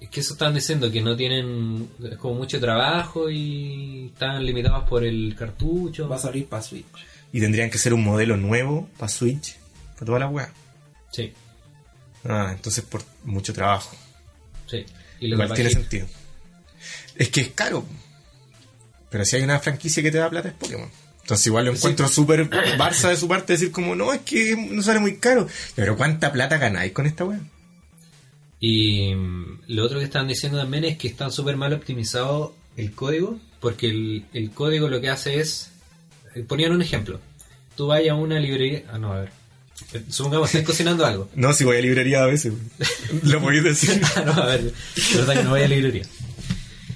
Es que eso estaban diciendo que no tienen es como mucho trabajo y están limitados por el cartucho. Va a salir para Switch. Y tendrían que ser un modelo nuevo para Switch, para toda la weá. Sí, Ah, entonces por mucho trabajo. sí. Y lo Igual que tiene pasa es sentido. Es que es caro. Pero si hay una franquicia que te da plata es Pokémon. Entonces igual lo encuentro súper Barça de su parte decir como, no, es que no sale muy caro. Pero ¿cuánta plata ganáis con esta weá? Y mm, lo otro que estaban diciendo también es que están súper mal optimizado el código, porque el, el código lo que hace es... eh, Ponían un ejemplo. Tú vas a una librería... Ah, no, a ver. Eh, Supongamos que estás cocinando algo. No, si voy a librería a veces. Lo podéis decir. Ah, no, a ver, es verdad que no vaya a librería.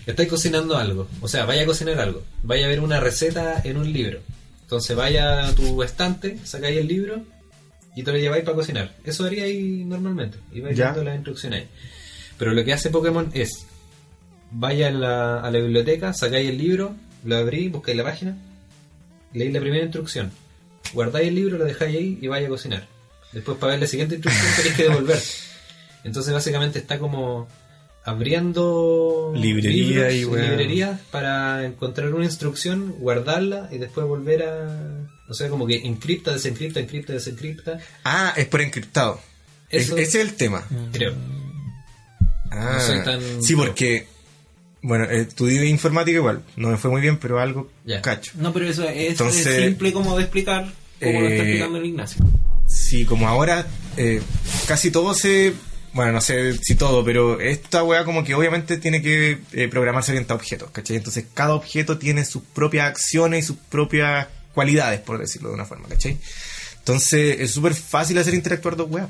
Estáis cocinando algo, o sea, vaya a cocinar algo, vaya a ver una receta en un libro. Entonces vaya a tu estante, sacáis el libro y te lo lleváis para cocinar. Eso haríais normalmente, y vais viendo las instrucciones ahí. Pero lo que hace Pokémon es, vaya a la, a la biblioteca, sacáis el libro, lo abrís, buscáis la página, leéis la primera instrucción, guardáis el libro, lo dejáis ahí y vaya a cocinar. Después para ver la siguiente instrucción tenéis que devolver. Entonces básicamente está como abriendo Librería libros y librerías para encontrar una instrucción, guardarla y después volver a... O sea, como que encripta, desencripta, encripta, desencripta. Ah, es por encriptado. Es- ese es el tema. Creo. Ah, No soy tan- sí, porque, bueno, estudié informática igual. No me fue muy bien, pero algo Ya. cacho. No, pero eso es, Entonces, es simple como de explicar como lo está eh, explicando el Ignacio. Sí, como ahora eh, casi todo se... Bueno, no sé si todo, pero esta weá como que obviamente tiene que eh, programarse orientado a objetos, ¿cachai? Entonces cada objeto tiene sus propias acciones y sus propias cualidades, por decirlo de una forma, ¿cachai? Entonces es súper fácil hacer interactuar dos weas.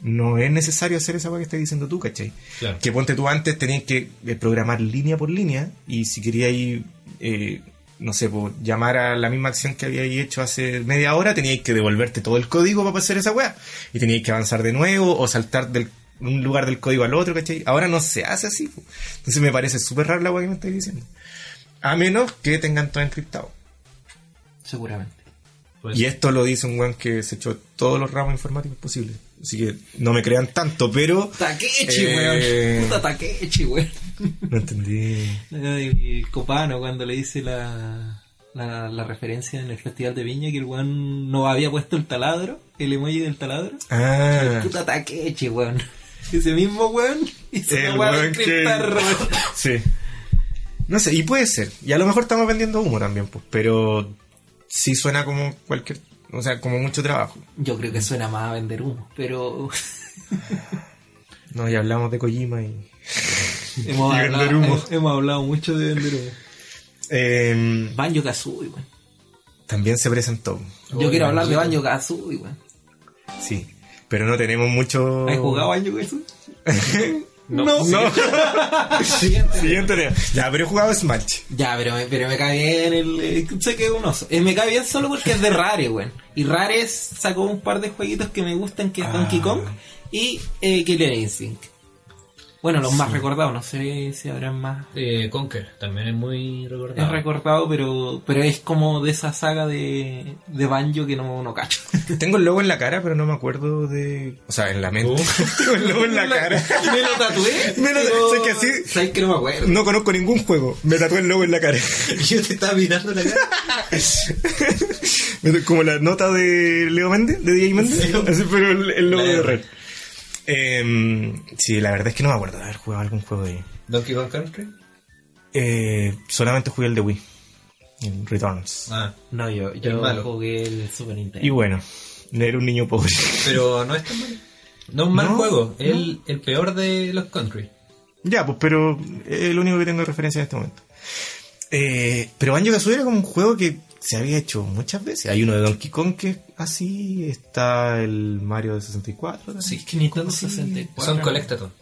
No es necesario hacer esa weá que estás diciendo tú, ¿cachai? Claro. Que ponte tú antes tenías que eh, programar línea por línea y si querías ir, eh, no sé, por llamar a la misma acción que habíais hecho hace media hora, teníais que devolverte todo el código para hacer esa weá. Y teníais que avanzar de nuevo o saltar del un lugar del código al otro, ¿cachai? Ahora no se hace así. po. Entonces me parece súper raro la weá que me estáis diciendo. A menos que tengan todo encriptado. Seguramente. Pues, Y esto lo dice un weón que se echó todos los ramos informáticos posibles. Así que no me crean tanto, pero... Takechi, Eh, weón. Puta Takechi, weón. No entendí. El Copano cuando le dice la, la, la referencia en el Festival de Viña que el weón no había puesto el taladro, el emoji del taladro. Ah. Puta Takechi, weón. Ese mismo weón hizo El una weón que-. Sí. No sé, y puede ser. Y a lo mejor estamos vendiendo humo también, pues. Pero sí suena como cualquier. O sea, como mucho trabajo. Yo creo que suena más a vender humo, pero No, ya hablamos de Kojima y. hemos, Y hablado, vender humo. hemos- hablado mucho de vender humo. Eh, Banjo Kazooie, weón. también se presentó. Yo quiero hablar de Banjo Kazooie, weón. Sí. Pero no tenemos mucho. ¿Has jugado Banjo Kazooie? No. No. Siguiente. Siguiente. Ya, pero he jugado Smash. Ya, pero, me- pero me cae bien el... eh, sé que es un oso. Eh, me cae bien solo porque es de Rare, weón. Y Rare sacó un par de jueguitos que me gustan, que es Ah. Donkey Kong y eh, Killer Instinct. Bueno, los más recordados, no sé si habrán más. Eh, Conker también es muy recordado. Es recordado, pero pero es como de esa saga de, de Banjo que no, no cacho. Tengo el logo en la cara, pero no me acuerdo de. O sea, en la mente. Uh. Tengo el logo en la cara. me lo tatué. Me lo- pero- sé que así- ¿Sabes que no me acuerdo? No conozco ningún juego. Me tatué el logo en la cara. Yo te estaba mirando la cara. Como la nota de Leo Méndez, de DJ Méndez. Así, pero el, el logo La de. Red. Eh, sí, la verdad es que no me acuerdo de haber jugado algún juego de. Donkey Kong Country. Eh, solamente jugué el de Wii. El Returns. Ah, No, yo, yo malo. jugué el Super Nintendo. Y bueno, era un niño pobre. pero no es tan malo. No es un mal No, juego, no. el, el peor de los country. ya, pues, pero es el único que tengo de referencia en este momento. Eh, pero Banjo Kazooie era como un juego que se había hecho muchas veces. Hay uno de Donkey Kong que es así. Está el Mario de 64. también. Sí, Es que Nintendo Sí. 64. Son Collectathon.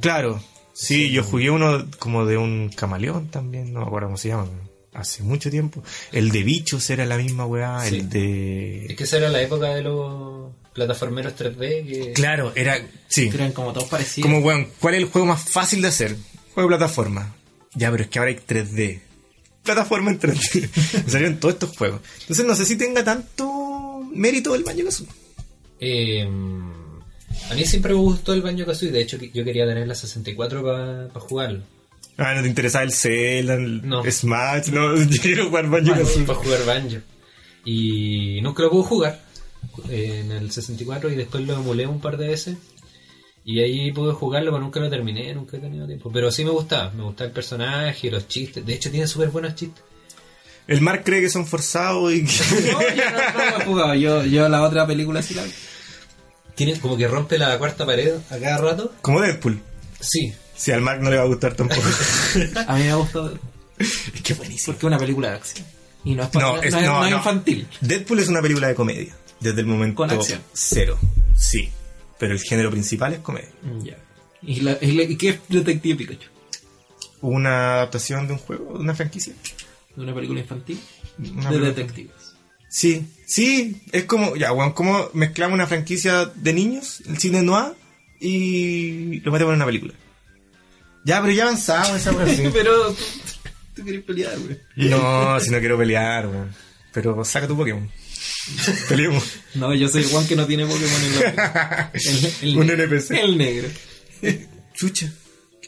Claro, sí, yo jugué uno como de un camaleón también, no me acuerdo cómo se llama, hace mucho tiempo. El de bichos era la misma weá, Sí. el Es de... que esa era la época de los plataformeros 3D que... Claro, era... Sí, Que eran como todos parecidos. como weón, ¿cuál es el juego más fácil de hacer? Juego de plataforma. Ya, pero es que ahora hay 3D. Plataforma en 3D. Salieron todos estos juegos. Entonces no sé si tenga tanto mérito el Banjo Kazooie. Eh, a mí siempre me gustó el Banjo Kazooie. De hecho, yo quería tener la 64 para jugarlo. Ah, no te interesaba el Zelda, el No. Smash, no, yo quiero jugar Banjo Kazooie. Para jugar Banjo. Y nunca lo pude jugar en el 64 y después lo emulé un par de veces. Y ahí pude jugarlo, pero nunca lo terminé, nunca he tenido tiempo. Pero sí me gustaba, me gustaba el personaje, los chistes. De hecho, tiene súper buenos chistes. El Mark cree que son forzados y que... No, yo no, no lo he jugado. Yo, yo la otra película sí la vi. Tiene como que rompe la cuarta pared a cada rato. Como Deadpool. Sí, Si al Mark no le va a gustar tampoco. A mí me gustó es que buenísimo. porque es una película de acción. Y no es, para- No, es- no es, no, es infantil. Deadpool es una película de comedia. Desde el momento Con acción. cero. Sí. Pero el género principal es comedia. Mm, Ya. ¿Y, la, y la- y qué es Detective Pikachu? Una adaptación de un juego, de una franquicia. ¿De una película infantil? Una de película- detectives. Sí, sí. Es como, ya, weón, como mezclamos una franquicia de niños, el cine noir, y lo metemos en una película. Ya, pero ya avanzamos esa. Pero tú, tú querés pelear, güey. No, si no quiero pelear, weón. Pero saca tu Pokémon. Peleemos. No, yo soy el Juan que no tiene Pokémon en la el, el Un. NPC. El negro. Chucha.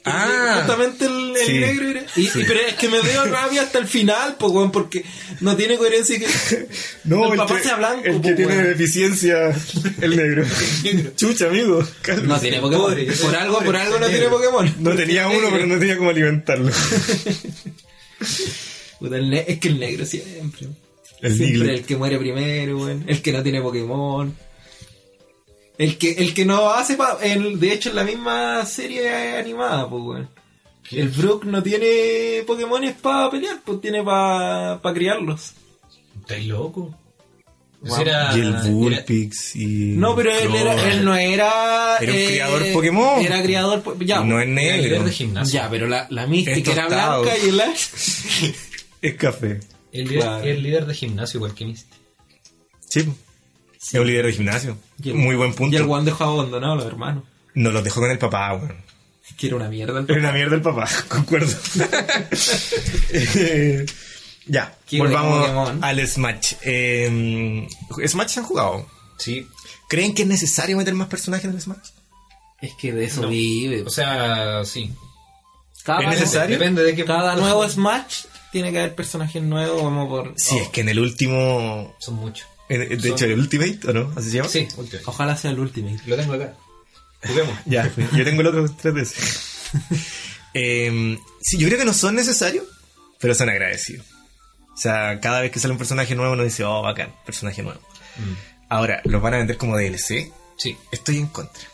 Justamente el, el sí. negro era. Y, y- pero es que me dio rabia hasta el final, pues, weón, porque no tiene coherencia que. No, el, papá que, sea blanco, el po, que tiene deficiencia, el negro. Chucha, amigo. cálmese. No tiene Pokémon. Pobre, por algo, pobre, por algo no tiene. Pokémon. No tenía uno, pero no tenía cómo alimentarlo. Puta, el ne- es que el negro siempre. El siempre el que muere primero, weón. El que no tiene Pokémon. El que, el que no hace pa- el, de hecho en la misma serie animada, pues weón. El Brook no tiene Pokémones para pelear, pues tiene para pa criarlos. ¿Estás loco? Ese era- Y el era- Vulpix y... No, pero él, era, él no era. Era un eh, criador Pokémon. Era criador. Ya, Y no es era el líder negro. de gimnasio. ya pero la, la Mystic Es era blanca y el Ash. Es café. El líder, Claro. el líder de gimnasio, igual que Misty. Sí. Es un líder de gimnasio. Y el- Muy buen Y punto. el Juan dejó abandonado a los hermanos. Nos los dejó con el papá, weón. Que era una mierda. el Era una mierda el papá, concuerdo. Eh, ya, Qué volvamos al Smash. Eh, ¿Smash se han jugado? Sí. ¿Creen que es necesario meter más personajes en el Smash? Es que de eso No. vive. O sea, sí. Cada, ¿Es necesario? Depende de qué. cada nuevo Smash tiene que haber personajes nuevos como por... Sí, oh, es que en el último... Son muchos. En- de Son- hecho, el Ultimate, ¿o no? ¿Así se llama? Sí, último. Ojalá sea el Ultimate. Lo tengo acá. Juguemos. Ya, yo tengo el otro tres veces. Eh, sí, yo creo que no son necesarios, pero son agradecidos. O sea, cada vez que sale un personaje nuevo uno dice, oh, bacán, personaje nuevo. Ahora, ¿los van a vender como DLC? Sí. Estoy en contra.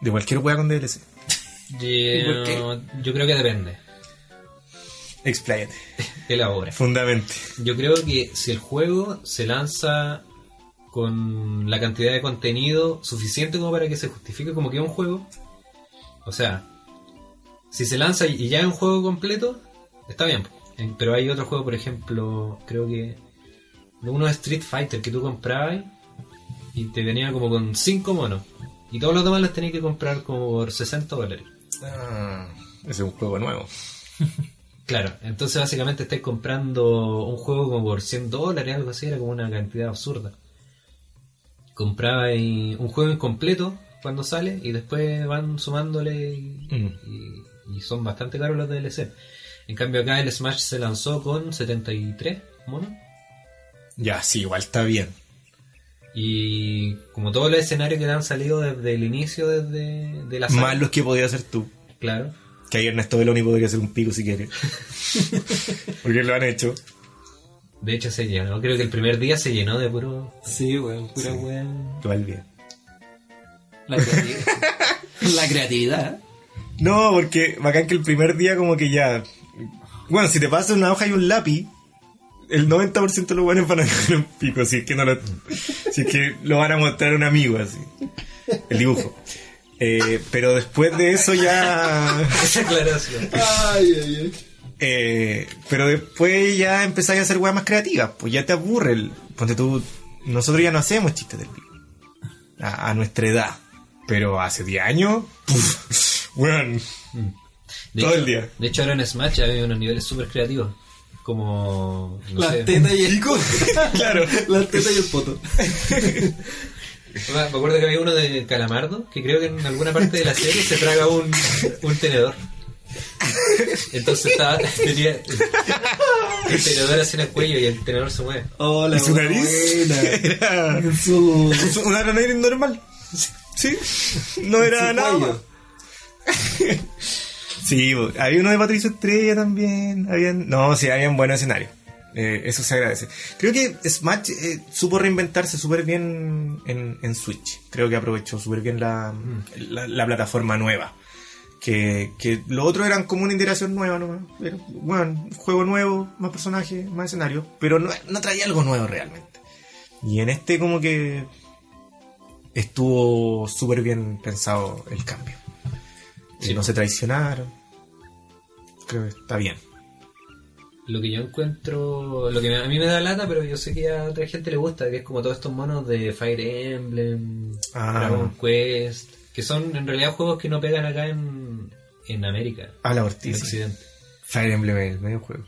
De cualquier wea con DLC. Por qué? yo creo que depende. Expláyate. Elabora. Fundamente. Yo creo que si el juego se lanza con la cantidad de contenido suficiente como para que se justifique como que es un juego, o sea, si se lanza y ya es un juego completo, está bien. En- Pero hay otro juego, por ejemplo, creo que uno de Street Fighter que tú comprabas y te venía como con cinco monos. Y todos los demás los tenéis que comprar por 60 dólares. Ah, ese es un juego nuevo. Claro, entonces básicamente estáis comprando un juego como por 100 dólares, algo así, era como una cantidad absurda. Comprabais un juego incompleto cuando sale y después van sumándole y, Mm. y- y son bastante caros los DLC. En cambio acá el Smash se lanzó con 73 monos Ya, sí, igual está bien. y como todos los escenarios que te han salido desde el inicio desde de la saga, Más los que podías hacer tú. claro, Que ahí Ernesto Beloni podría hacer un pico si quiere. Porque lo han hecho. de hecho se llenó, creo que el primer día se llenó de puro Sí, weón, pura Sí. weón. Igual bien. La creatividad. la creatividad. No, porque bacán que el primer día como que ya... Bueno, si te pasas una hoja y un lápiz, el 90% de los buenos van a dejar un pico, si es que no lo... Si es que lo van a mostrar a un amigo así. El dibujo. Eh, pero después de eso ya... esa aclaración. Ay, ay, ay. Eh, pero después ya empezáis a hacer weas más creativas, pues ya te aburre. El, ponte tú, nosotros ya no hacemos chistes del pico. A, a nuestra edad. Pero hace 10 años, puf, weón, De Todo hecho, el día. De hecho, ahora en Smash había unos niveles súper creativos. Como. No Las sé. tetas y el pico. claro. Las tetas y el poto. Me acuerdo que había uno de Calamardo que creo que en alguna parte de la serie se traga un, un tenedor. Entonces estaba, tenía el tenedor en el cuello y el tenedor se mueve. Hola, ¿Y su nariz? Era Su... su- una nariz normal. Sí, no era nada. más. Sí, había uno de Patricio Estrella también. Habían, no, sí, habían buenos escenarios. Eh, eso se agradece. Creo que Smash eh, supo reinventarse súper bien en, en Switch. Creo que aprovechó súper bien la, la, la plataforma nueva. Que, que lo otro eran como una integración nueva, ¿no? Era, bueno, juego nuevo, más personajes, más escenarios, pero no, no traía algo nuevo realmente. Y en este como que estuvo súper bien pensado el cambio. Sí. No se traicionaron. Creo que está bien. Lo que yo encuentro, lo que a mí me da lata, pero yo sé que a otra gente le gusta, que es como todos estos monos de Fire Emblem, Ah. Dragon Quest, que son en realidad juegos que no pegan acá en, en América, A la en Ortiz. Occidente. Fire Emblem es el medio juego.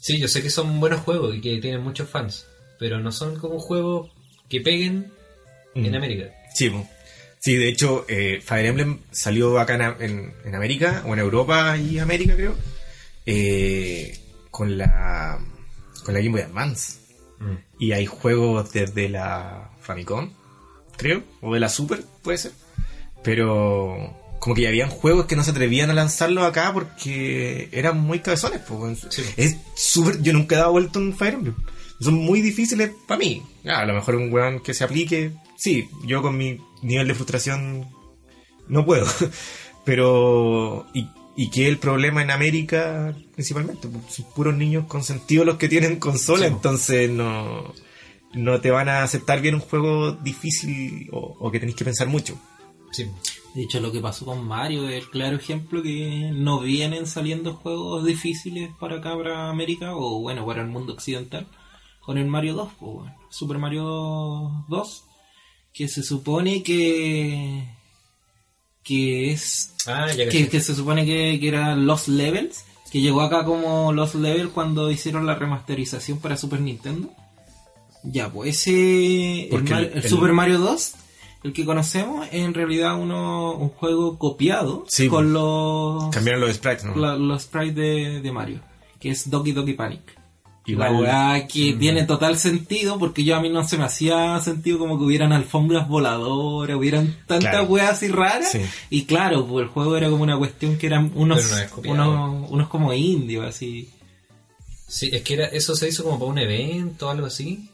Sí, yo sé que son buenos juegos y que tienen muchos fans, pero no son como juegos que peguen en Mm. América. Sí, sí, de hecho, eh, Fire Emblem salió acá en, en- en América, o en Europa y América, creo, eh, con la con la Game Boy Advance. Mm. Y hay juegos desde la Famicom, creo, o de la Super, puede ser. Pero como que ya habían juegos que no se atrevían a lanzarlos acá porque eran muy cabezones. Sí. Es súper. Yo nunca he dado vuelta un Fire Emblem. Son muy difíciles para mí. Ah, a lo mejor un weón que se aplique. Sí, yo con mi nivel de frustración no puedo. Pero. Y, y que el problema en América, principalmente, pues, son puros niños consentidos los que tienen consola, Sí, entonces no. No te van a aceptar bien un juego difícil o, o que tenéis que pensar mucho. Sí. De hecho, lo que pasó con Mario es el claro ejemplo que no vienen saliendo juegos difíciles para acá, para América, o bueno, para el mundo occidental, con el Mario 2, pues, bueno, Super Mario 2, que se supone que. Que es. Ah, ya que, que se supone que, que era Lost Levels, que llegó acá como Lost Levels cuando hicieron la remasterización para Super Nintendo. Ya, pues ese. El, Porque Mar- el- el el- Super Mario 2, el que conocemos, es en realidad uno, un juego copiado Sí, con los, Cambiaron los sprites, ¿no? la- los sprites de, de Mario, que es Doki Doki Panic. Igual- La weá que tiene total sentido, porque yo a mí no se me hacía sentido como que hubieran alfombras voladoras, hubieran tantas Claro. weas así raras. Sí. Y claro, pues el juego era como una cuestión que eran unos, no unos, unos como indios, así. Sí, es que era, eso se hizo como para un evento o algo así,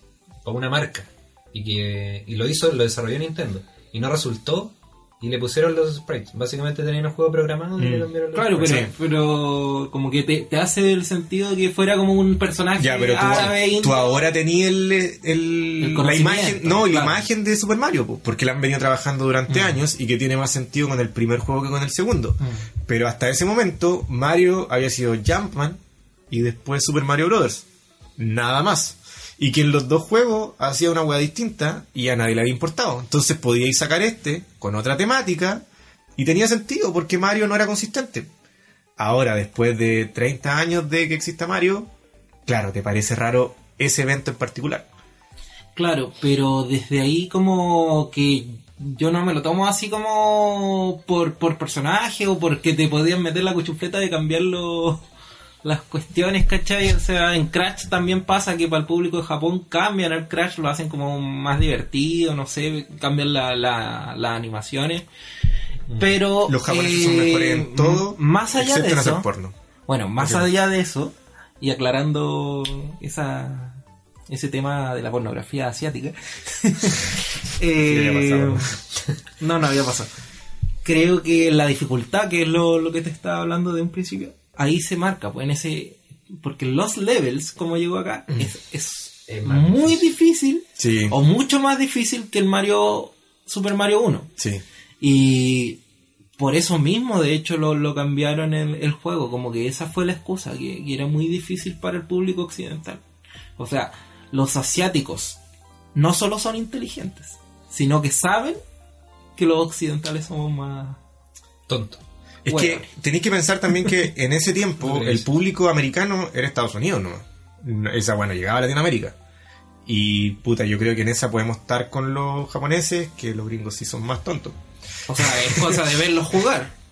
para una marca. Y que y lo hizo, lo desarrolló Nintendo. Y no resultó, y le pusieron los sprites. Básicamente tenían un juego programado y le Mm. cambiaron los Claro, pero, sprites. Sí. pero como que te, te hace el sentido que fuera como un personaje Ya, pero tú, árabe, indio. tú ahora tenías el, el- El la imagen, no, la imagen de Super Mario, po, porque la han venido trabajando durante Mm. años y que tiene más sentido con el primer juego que con el segundo. Mm. Pero hasta ese momento, Mario había sido Jumpman y después Super Mario Bros. Nada más. Y que en los dos juegos hacía una hueá distinta y a nadie le había importado. Entonces podíais sacar este con otra temática y tenía sentido porque Mario no era consistente. Ahora, después de 30 años de que exista Mario, claro, te parece raro ese evento en particular. Claro, pero desde ahí como que yo no me lo tomo así como por, por personaje o porque te podían meter la cuchufleta de cambiarlo las cuestiones, ¿cachai? O sea, en Crash también pasa que para el público de Japón cambian el Crash, lo hacen como más divertido, no sé, cambian la, la- las animaciones. Pero... Los japoneses son eh, mejores en todo, Más allá de eso... porno. Bueno, más allá de eso, y aclarando esa ese tema de la pornografía asiática. eh, no, no había pasado. Creo que la dificultad, que es lo, lo que te estaba hablando de un principio, ahí se marca, pues en ese. Porque los levels, como llegó acá, es, es Es muy difícil, Sí, o mucho más difícil que el Mario Super Mario 1. sí. Y por eso mismo, de hecho, lo, lo cambiaron el, el juego. Como que esa fue la excusa, que, que era muy difícil para el público occidental. O sea, los asiáticos no solo son inteligentes, sino que saben que los occidentales somos más... Tonto. Es Bueno. que tenéis que pensar también que en ese tiempo el público americano era Estados Unidos, ¿no? Esa, bueno, llegaba a Latinoamérica. Y puta, yo creo que en esa podemos estar con los japoneses, que los gringos sí son más tontos. O sea, es cosa de verlos jugar.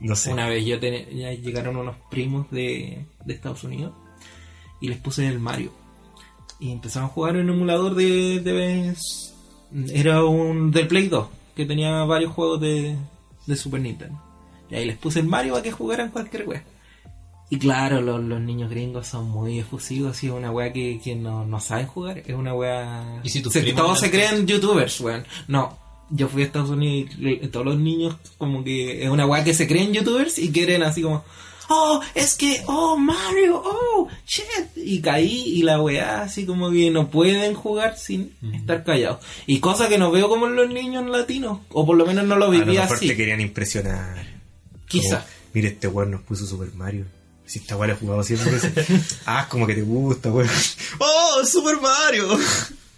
No sé. Una vez yo ten- ya llegaron unos primos de, de Estados Unidos y les puse el Mario. Y empezaron a jugar en un emulador de, de- Era un del Play 2, que tenía varios juegos de, de Super Nintendo. Y ahí les puse el Mario para que jugaran cualquier wea. Y claro, los, los niños gringos son muy efusivos y es una wea que, que no, no saben jugar. Es una wea... ¿Y si tus Se- primos todos se creen youtubers, weón. No, yo fui a Estados Unidos y todos los niños como que es una weá que se creen youtubers y quieren así como, oh, es que, oh, Mario, oh, shit. Y caí y la weá así como que no pueden jugar sin estar callados. Y cosa que no veo como en los niños latinos, o por lo menos no lo a lo viví mejor así. te querían impresionar. Quizá. Como, Mira, este weón nos puso Super Mario. Si esta weón la he jugado siempre ah, como que te gusta, weón. ¡Oh, Super Mario!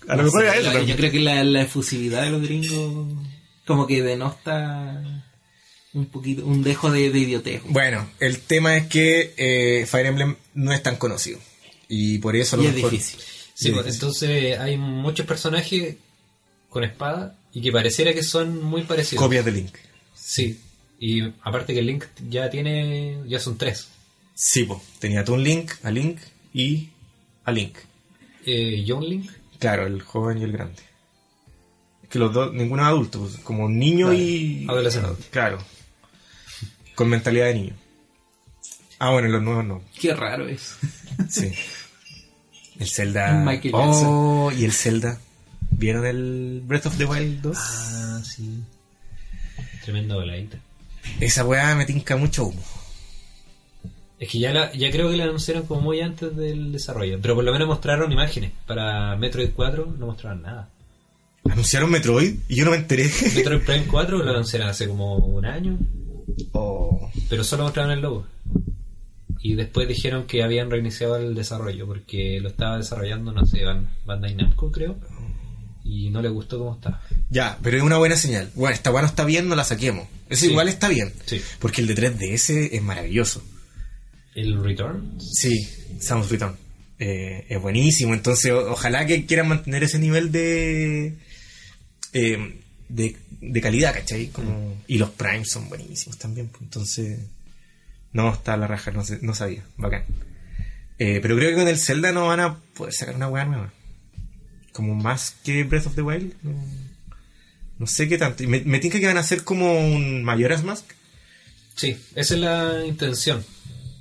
A lo No mejor sé, era eso yo, creo que la, la efusividad de los gringos como que denota un poquito, un dejo de, de idiotez. Bueno, el tema es que eh, Fire Emblem no es tan conocido. Y por eso a lo Y es mejor- difícil. Sí, pues, sí. entonces hay muchos personajes con espada y que pareciera que son muy parecidos. Copias de Link. Sí. Y aparte que el Link ya tiene, ya son tres. Sí, po. tenía tú un Link, a Link y a Link. Eh, Young Link. Claro, el joven y el grande. Es que los dos, ninguno es adulto, pues, como niño Claro, y. adolescente. Claro. Con mentalidad de niño. Ah, bueno, los nuevos no. Qué raro es. Sí. El Zelda. Michael oh, y el Zelda. ¿Vieron el Breath of the Wild 2? Ah, sí. Tremenda voladita. Esa weá me tinca mucho humo. Es que ya, la, ya creo que la anunciaron como muy antes del desarrollo. Pero por lo menos mostraron imágenes. Para Metroid 4 no mostraron nada. Anunciaron Metroid y yo no me enteré. Metroid Prime 4 lo anunciaron hace como un año. Oh. Pero solo mostraron el logo. Y después dijeron que habían reiniciado el desarrollo porque lo estaba desarrollando, no sé, Ban- Bandai Namco creo. Y no le gustó cómo estaba. Ya, pero es una buena señal. Bueno, esta weá no está bien, no la saquemos. Eso Sí. igual está bien. Sí. Porque el de 3DS es maravilloso. ¿El Return? Sí, Samus Return. Eh, es buenísimo, entonces o- ojalá que quieran mantener ese nivel de eh, de, de calidad, ¿cachai? Como, y los Primes son buenísimos también, pues, entonces no, está la raja, no, sé- no sabía, bacán. Eh, pero creo que con el Zelda no van a poder sacar una hueá nueva. Como más que Breath of the Wild. No, no sé qué tanto. Me, me tinca que van a hacer como un Majora's Mask. Sí, esa es la intención.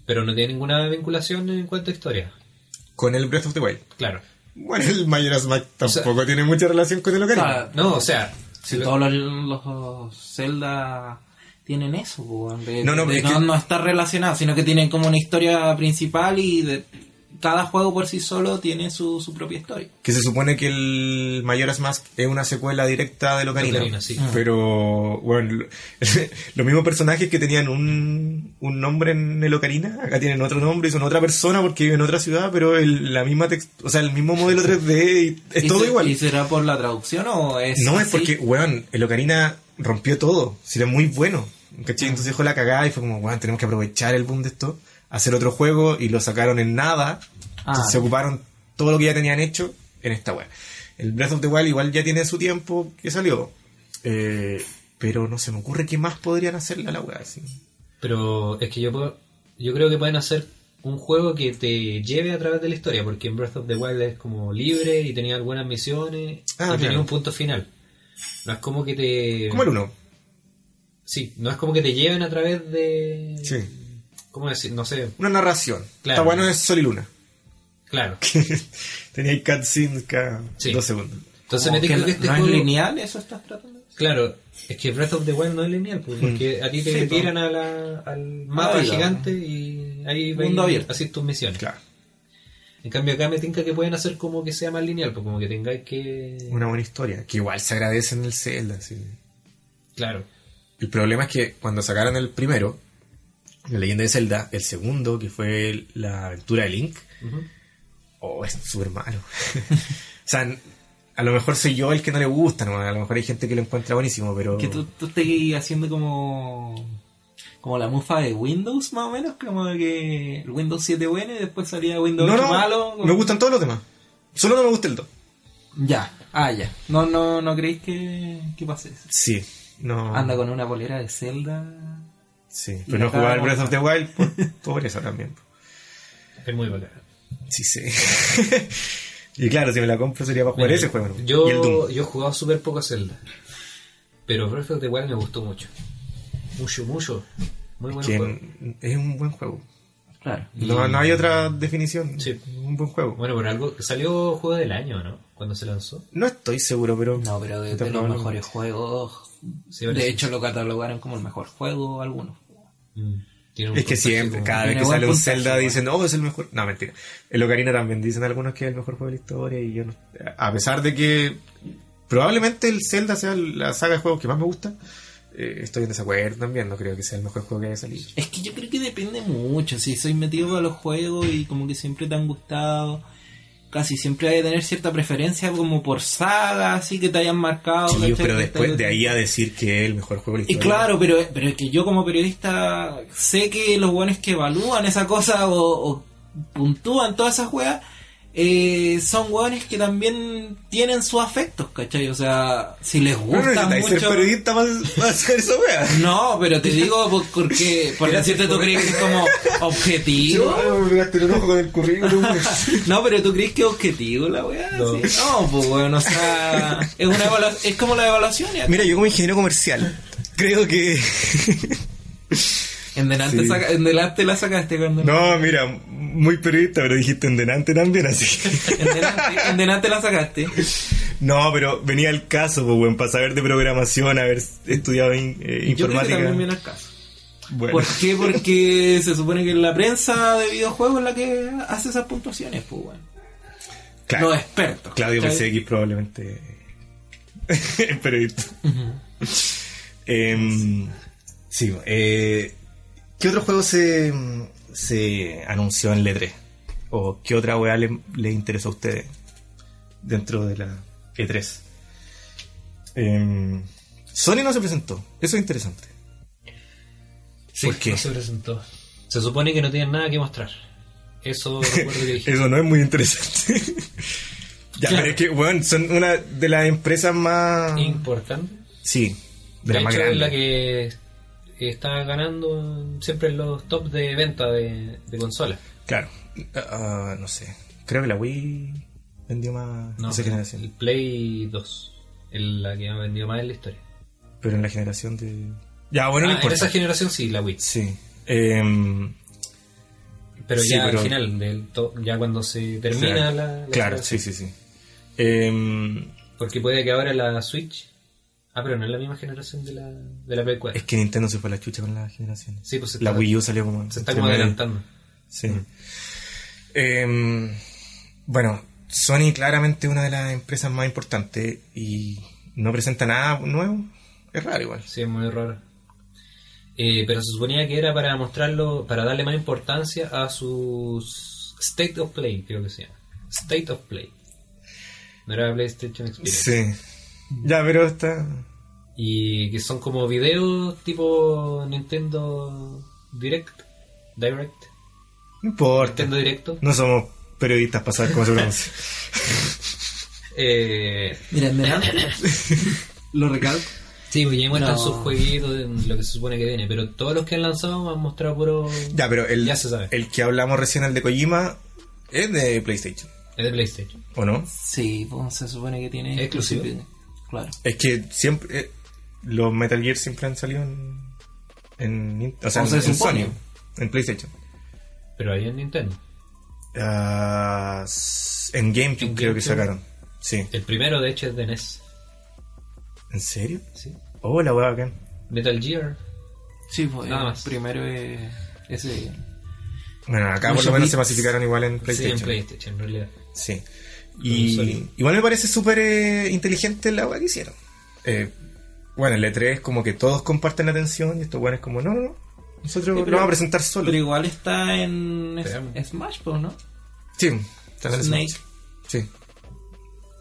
Pero no tiene ninguna vinculación en cuanto a historia. Con el Breath of the Wild. Claro. Bueno, el Majora's Mask O sea- tampoco tiene mucha relación con el Ocarina. sea, No, o sea, Si todos los, los Zelda tienen eso, de- No, no, de es no, que- no está relacionado, sino que tienen como una historia principal y de- cada juego por sí solo tiene su, su propia historia. Que se supone que el Majora's Mask es una secuela directa de Locarina. Ocarina, sí. Pero, bueno, lo- los mismos personajes que tenían un, un nombre en el Ocarina, acá tienen otro nombre y son otra persona porque viven en otra ciudad, pero el, la misma text, o sea, el mismo modelo 3D y es ¿Y todo se- igual. ¿Y será por la traducción o es.? No, es porque, weón, el Ocarina rompió todo. Si era muy bueno. ¿Cachai? Entonces dejó la cagada y fue como, weón, tenemos que aprovechar el boom de esto, hacer otro juego y lo sacaron en nada. Ah. Entonces se ocuparon todo lo que ya tenían hecho en esta weá. El Breath of the Wild igual ya tiene su tiempo que salió. Eh, pero no se me ocurre qué más podrían hacerle a la así. Pero es que yo puedo- yo creo que pueden hacer un juego que te lleve a través de la historia, porque en Breath of the Wild es como libre y tenía algunas misiones Ah, y tenía un punto final. No es como que te... Como el uno. Sí, no es como que te lleven a través de... Sí. ¿Cómo decir? No sé. Una narración. Claro. Está bueno es Sol y Luna. Claro. Tenía cutscenes cada Sí. dos segundos. Entonces me que tinca no, que este no juego... es lineal, eso estás tratando. Claro, es que Breath of the Wild no es lineal, pues, porque a ti te Sí, tiran a la- al mapa Ah, gigante y ahí Mundo abierto. haces tus misiones. Claro. En cambio acá me tinca que pueden hacer como que sea más lineal, pues como que tengáis que... Una buena historia. Que igual se agradece en el Zelda. Sí. Claro. El problema es que cuando sacaron el primero, La leyenda de Zelda, el segundo, que fue la aventura de Link, oh, es súper malo. o sea, a lo mejor soy yo el que no le gusta, ¿no? a lo mejor hay gente que lo encuentra buenísimo, pero... Que tú, tú estés haciendo como como la mufa de Windows, más o menos, como que el Windows 7 bueno y después salía Windows No, 8 no, malo. como- me gustan todos los demás. Solo no me gusta el 2. Ya, ah, ya. No, no, no creéis que, que pase eso. Sí, no... Anda con una polera de Zelda. Sí, Y pero no jugaba el Breath of the Wild por, por eso también. Es muy bacán. Sí, sí. y claro, si me la compro sería para jugar Mira, ese juego. ¿no? Yo, Y el Doom. yo he jugado súper poco a Zelda. Pero Breath of the Wild me gustó mucho. Mucho, mucho. Muy bueno Que juego. es un buen juego. Claro. No, no hay otra definición. Sí. Un buen juego. Bueno, por algo. Salió juego del año, ¿no? Cuando se lanzó. No estoy seguro, pero. No, pero de, de los mejores juegos. Sí, de sí. hecho, lo catalogaron como el mejor juego algunos. Mm. Tiene un Es que siempre, como- cada vez que sale un Zelda dicen, oh, es el mejor. No, mentira. El Ocarina también dicen algunos que es el mejor juego de la historia. Y yo no. A pesar de que probablemente el Zelda sea la saga de juegos que más me gusta, eh, estoy en desacuerdo también. No creo que sea el mejor juego que haya salido. Es que yo creo que depende mucho. Si soy metido a los juegos y como que siempre te han gustado, casi siempre hay que tener cierta preferencia como por saga, así que te hayan marcado. Sí, ¿cachai? pero después de ahí a decir que es el mejor juego de la Y historia. claro, pero, pero es que yo como periodista sé que los buenos que evalúan esa cosa o, o puntúan todas esas weas eh, son hueones que también tienen sus afectos, ¿cachai? O sea, si les No gusta ser mucho... periodista para, para hacer esa wea. No, pero te digo por- porque, por decirte, tú crees que es como objetivo. No, pero tú crees que es objetivo la weá. No. Sí. No, pues bueno, o sea, es, una es como la evaluación. ya. Mira, yo como ingeniero comercial, creo que... En delante, Sí. saca- en delante la sacaste cuando. No, mira, muy periodista, pero dijiste en delante también, así. En delante, en delante la sacaste. No, pero venía el caso, pues, bueno, para saber de programación, haber estudiado in- eh, Yo creo que informática. también viene al caso. Bueno, ¿Por qué? Porque se supone que la prensa de videojuegos es la que hace esas puntuaciones, pues bueno. claro, Los expertos. Claudio. PCX probablemente es periodista. Em, sí, eh, ¿qué otro juego se, se anunció en L3? ¿O qué otra weá le, le interesó a ustedes dentro de la E3? Em, Sony no se presentó, eso es interesante. Sí, ¿Por qué? no se presentó. Se supone que no tienen nada que mostrar. Eso recuerdo que dije. Eso no es muy interesante. ya, Claro. pero es que, bueno, son una de las empresas más... Importante. Sí, de, De las más es la que está ganando siempre en los tops de venta de, de consolas. Claro, ah, no sé. Creo que la Wii vendió más No, esa el generación. Play 2. Es la que ha vendido más en la historia. Pero en la generación de. Ya, bueno, no Ah, en esa generación sí, la Wii. Sí. Em, Pero Sí, ya pero- al final, del ya cuando se termina claro, la, la Claro, sí, sí, sí. Em, Porque puede que ahora la Switch. Ah, pero no es la misma generación de la, de la Play 4. es que Nintendo se fue a la chucha con las generaciones. Sí, pues se la Wii U salió como. se está como adelantando. Sí. Em, bueno, Sony claramente una de las empresas más importantes y no presenta nada nuevo. Es raro igual. Sí, es muy raro. Eh, pero se suponía que era para mostrarlo, para darle más importancia a sus State of Play, creo que se llama. State of Play. No era PlayStation Experience. Sí. Ya, pero está... Y que son como videos tipo Nintendo Direct. Direct. No importa. Nintendo Directo. No somos periodistas para saber cómo se pronuncia. Eh, Mira, lo recalco. sí, pues ya muestran No. sus jueguitos, de lo que se supone que viene. Pero todos los que han lanzado han mostrado puro. ya, pero el, Ya se sabe. el que hablamos recién, el de Kojima, es de PlayStation, Es de PlayStation. ¿o no? Sí, pues se supone que tiene ¿Exclusivo? exclusividad. Claro. Es que siempre... eh, los Metal Gear siempre han salido en... en o sea, O en. Sony, en PlayStation. Pero ahí en Nintendo. Ah, en GameCube creo que sacaron. Sí. El primero, de hecho, es de NES. ¿En serio? Sí. Oh, la hueá bacán. Metal Gear. Sí, pues Nada el más. primero es ese. Bueno, acá por lo menos se masificaron igual en Sí, en PlayStation. PlayStation, en realidad. Sí. Y Sony. igual me parece súper eh, inteligente la weá que hicieron. Eh, bueno, el E3 es como que todos comparten la atención y estos weones como, no, no, no. Nosotros Sí, lo vamos a presentar solo. Pero igual está en es-. Smash, pues, ¿no? Sí, está en el Snake. Smash. Sí,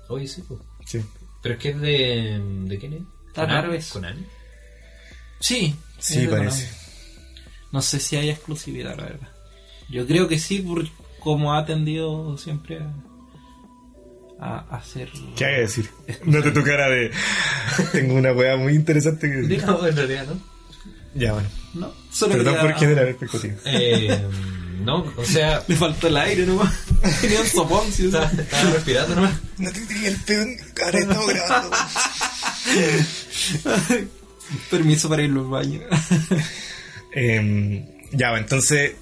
Oye, sí, pues. sí. Pero es que es de. ¿De quién es? Está ¿Konami? Sí. Sí, es parece. No sé si hay exclusividad, la verdad. Yo creo que sí, por como ha tendido siempre a, a hacer. ¿Qué hay que decir? No te tu cara de. Tengo una weá muy interesante que decir. No, en realidad no. Ya, bueno. No, solo Perdón quería- por generar expectativas. Eh, no, o sea. Le faltó el aire nomás. Tenía un sopón, sí, o sea. Estaba, estaba respirando nomás. No te tiré el en cara, estamos grabando. Permiso para irlo al baño. Em, ya, bueno, entonces,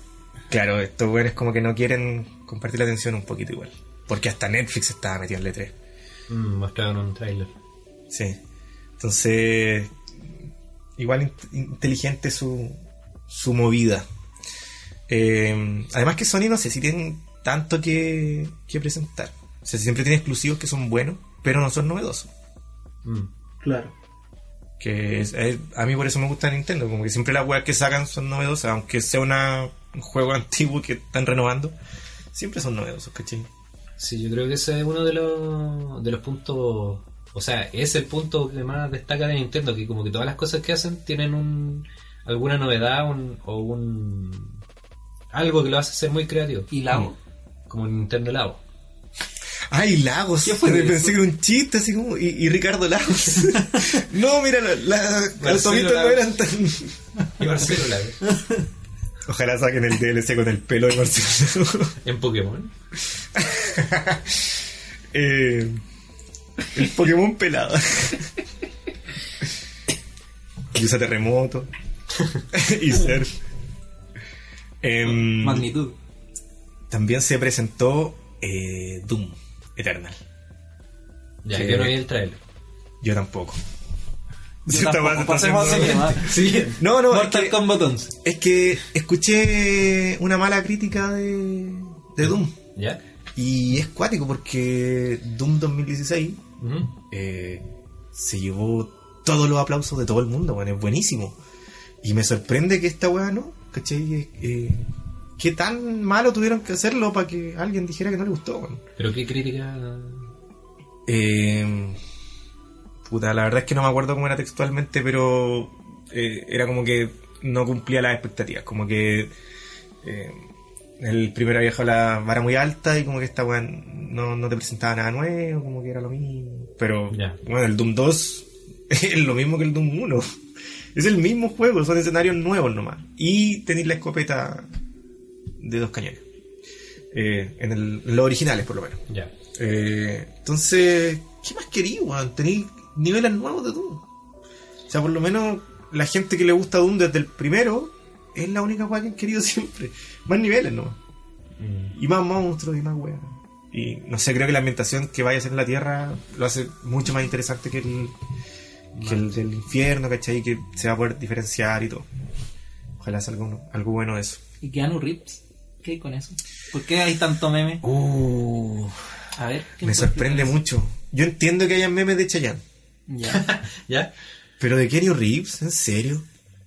claro, estos weones como que no quieren compartir la atención un poquito igual. Porque hasta Netflix estaba metido en el E3. Mm, mostraron un tráiler. Sí. Entonces, igual in- inteligente su, su movida. Eh, además que Sony no sé si tienen tanto que, que presentar. O sea, siempre tiene exclusivos que son buenos, pero no son novedosos. Mm. Claro. Que es- eh, a mí por eso me gusta Nintendo, como que siempre las weas que sacan son novedosas, aunque sea una, un juego antiguo que están renovando, siempre son novedosos, ¿cachai? Sí, yo creo que ese es uno de los, de los puntos. O sea, es el punto que más destaca de Nintendo, que como que todas las cosas que hacen tienen un alguna novedad un- o un. algo que lo hace ser muy creativo. Y Lago. Como Nintendo Labo. ¡Ay, Lagos! ¿Qué fue Pensé que era un chiste, así como. Y, y Ricardo Lagos. no, mira, las la, autopistas no Lagos. eran tan. Y Marcelo Lago. Ojalá saquen el DLC con el pelo de Marcelo. En Pokémon. eh, el Pokémon pelado. y usa terremoto. y ser. Em, Magnitud. también se presentó eh, Doom Eternal. Ya, Sí. yo no vi el trailer. Yo tampoco. Tampoco. Pasemos. No, no, es Mortal que, Kombat 11. es que escuché una mala crítica de, de Doom. ¿Ya? Y es cuático porque Doom 2016 Ujú. eh, se llevó todos los aplausos de todo el mundo, bueno, es buenísimo. Y me sorprende que esta weá no, ¿cachai? Eh, ¿Qué tan malo tuvieron que hacerlo para que alguien dijera que no le gustó? weón? Pero qué crítica. Eh, puta, la verdad es que no me acuerdo cómo era textualmente, pero eh, era como que no cumplía las expectativas. Como que eh, el primero había dejado la vara muy alta y como que esta weá no, no te presentaba nada nuevo, como que era lo mismo. Pero bueno, el Doom 2 es lo mismo que el Doom 1. Es el mismo juego, son escenarios nuevos nomás. Y tenéis la escopeta de dos cañones. Eh, en, el, en los originales, por lo menos. Ya. Eh, entonces, ¿qué más quería, weón? Tenéis niveles nuevos de Doom. O sea, por lo menos la gente que le gusta Doom desde el primero es la única weá que han querido siempre. Más niveles, ¿no? Mm. Y más monstruos y más weas. Y no sé, creo que la ambientación que vaya a ser en la Tierra lo hace mucho más interesante que el, que el del infierno, ¿cachai? Que se va a poder diferenciar y todo. Ojalá salga uno- algo bueno de eso. Y Keanu Reeves. ¿Qué hay con eso? ¿Por qué hay tanto meme? Uh, A ver. ¿qué me sorprende mucho. Yo entiendo que hayan memes de Chayanne. Ya. ¿Ya? Pero de Kenny Reeves, ¿en serio?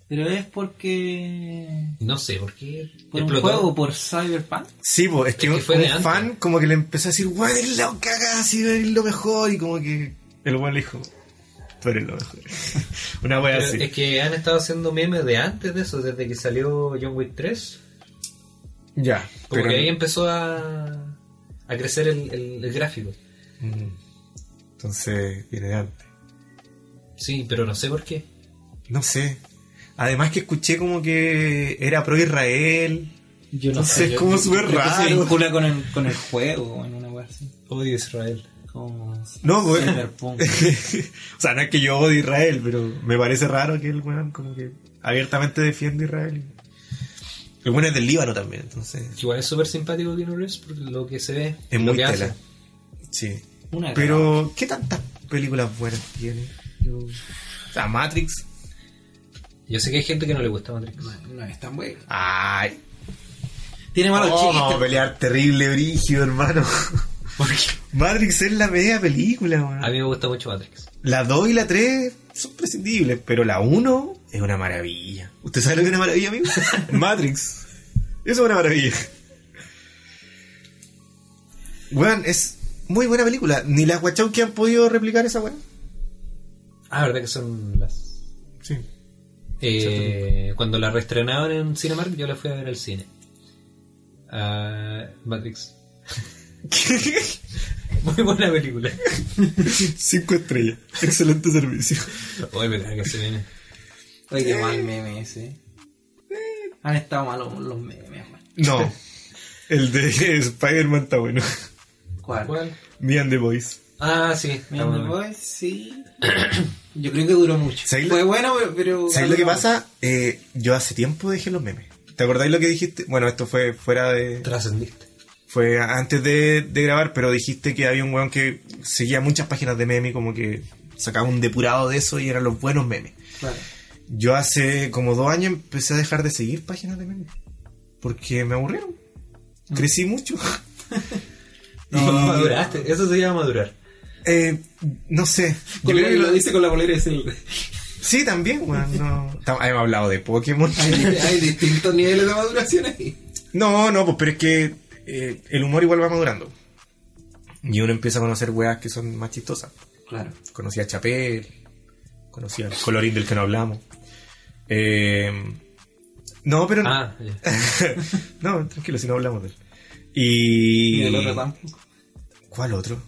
Pero es porque. No sé, ¿por qué? Por un explotó? juego, por Cyberpunk. Sí, pues es que, Es que fue un de antes. fan como que le empezó a decir, weón, es lo cagás y es lo mejor. Y como que el weón le dijo, tú eres lo mejor. Una wea así. Es que han estado haciendo memes de antes de eso, desde que salió John Wick 3. Ya, Como pero- que ahí empezó a, a crecer el, el- el gráfico. Mm. Entonces, viene de antes. Sí, pero no sé por qué. No sé. Además que escuché como que era pro Israel. Yo no Entonces, sé. yo- como súper que raro. Se vincula con el, con el juego, en una así. Odio Israel. Como. No, güey. Cyberpunk. o sea, no es que yo odie Israel, pero me parece raro que el weón como que abiertamente defiende a Israel. El weón es del Líbano también, entonces. Igual es súper simpático Keanu Reeves por lo que se ve. Es muy que tela. hace. Sí. Una Pero, ¿qué tantas películas buenas tiene? Yo... O sea, Matrix. Yo sé que hay gente que no le gusta Matrix. No, no es tan bueno. Ay. Tiene malos Oh, chistes. vamos a pelear terrible, brígido, hermano. Matrix es la media película. A mí me gusta mucho Matrix. La 2 y la 3 son prescindibles, pero la 1 es una maravilla. ¿Usted sabe lo que es una maravilla, amigo? Matrix. Eso es una maravilla. Weón, es muy buena película. Ni las Wachowski han podido replicar esa weón. Ah, ¿verdad que son las...? Sí. Eh, cuando la reestrenaban en Cinemark, yo la fui a ver al cine. Ah, Matrix. Muy buena película. Cinco estrellas. Excelente servicio. Oye, me caga que se viene. Oye, qué mal meme ese. Han estado malos los memes. No. El de Spider-Man está bueno. ¿Cuál? ¿Cuál? Me and the Boys. Ah, sí. está Me and the bueno. Boys, sí. Yo creo que duró mucho. ¿Sabes Fue lo- bueno, pero- pero. ¿Sabes lo que pasa? Eh, yo hace tiempo dejé los memes. ¿Te acordáis lo que dijiste? Bueno, esto fue fuera de... Trascendiste. Fue antes de, de grabar, pero dijiste que había un weón que seguía muchas páginas de memes, como que sacaba un depurado de eso y eran los buenos memes. Claro. Yo hace como dos años empecé a dejar de seguir páginas de memes. Porque me aburrieron. Crecí mucho. No, maduraste. Eso se llama madurar. Eh, no sé. Yo creo que lo dice con la bolera. Sí, también, weón. No. Hemos hablado de Pokémon. Hay, hay distintos niveles de maduración ahí. No, no, pues pero es que eh, el humor igual va madurando. Y uno empieza a conocer weas que son más chistosas. Claro. Conocí a Chapel, conocí al colorín del que no hablamos. Eh, no, pero... Ah, ya. no, tranquilo, si no hablamos de él. Y... Y el otro tampoco. ¿Cuál otro?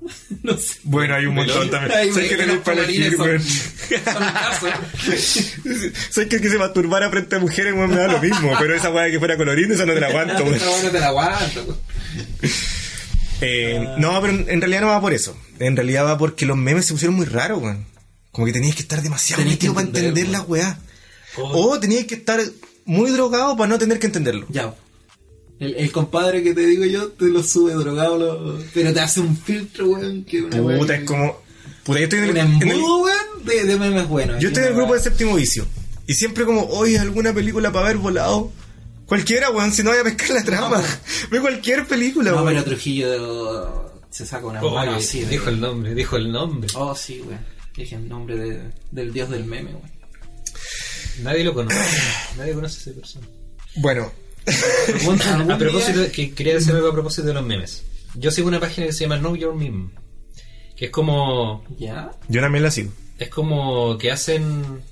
No sé. Bueno, hay un montón también. Ay, ¿Sabes que los para elegir, weón? ¿Sabes que el que se masturbara frente a mujeres, weón, me da lo mismo? Pero esa wea que fuera colorín, esa no te la aguanto, weón. Te la aguanto. Eh, no, pero en, realidad no va por eso. En realidad va porque los memes se pusieron muy raros, weón. Como que tenías que estar demasiado metido para entender, la weá. O tenías que estar muy drogado para no tener que entenderlo. Ya. El, el compadre que te digo yo te lo sube drogado, lo- pero te hace un filtro, weón. Que una Puta, weón- es como. Puta, yo estoy en el, en el- embudo, weón, de, de memes buenos. yo estoy en el grupo de séptimo vicio. Y siempre como, oye, alguna película para ver volado. Cualquiera, weón, si no voy a pescar la trama. Ve cualquier película, No, weón. pero Trujillo de- se saca una mano Oye, así. de- dijo el nombre, dijo el nombre. Oh, sí, weón. Dije el nombre de- del dios del meme, weón. Nadie lo conoce. Nadie conoce a esa persona. Bueno, A propósito, que quería decir algo a propósito de los memes. Yo sigo una página que se llama Know Your Meme. Que es como. ¿Ya? yo también la sigo. Es como que hacen.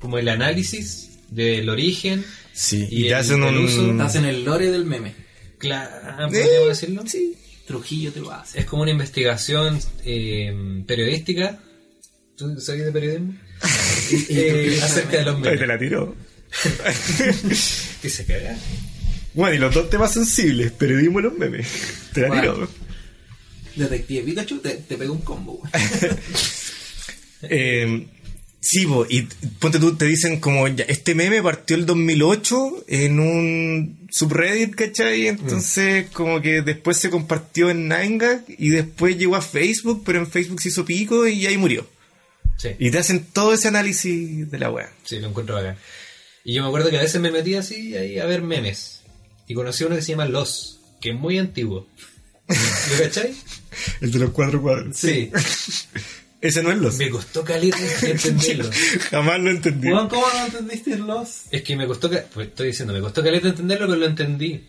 Como el análisis del origen. Sí, Y y, te el- hacen el uso-. Hacen el lore del meme. Claro, Eh, ¿podríamos decirlo? Sí. Trujillo te lo hace. Es como una investigación eh, periodística. ¿Tú sabes de periodismo? Eh, acerca de los Ahí te memes. la tiro. Y se caga. Bueno, y los dos temas sensibles, periodismo y los memes. Te la Bueno. tiro. Detective Pikachu te, te pega un combo. Eh, sí, bo, y ponte tú, te dicen como, ya, este meme partió el 2008 en un subreddit, ¿cachai? Entonces, como que después se compartió en 9gag y después llegó a Facebook, pero en Facebook se hizo pico y ahí murió. Sí. Y te hacen todo ese análisis de la wea. Sí, lo encuentro bacán. Y yo me acuerdo que a veces me metía así ahí a ver memes. y conocí uno que se llama Los, que es muy antiguo. ¿Lo cachai? El de los cuatro cuadros. Sí. Ese no es los. Me costó caleta entenderlo. Jamás lo entendí. ¿cómo no entendiste los? Es que me costó, pues estoy diciendo, me costó caleta entenderlo, pero lo entendí.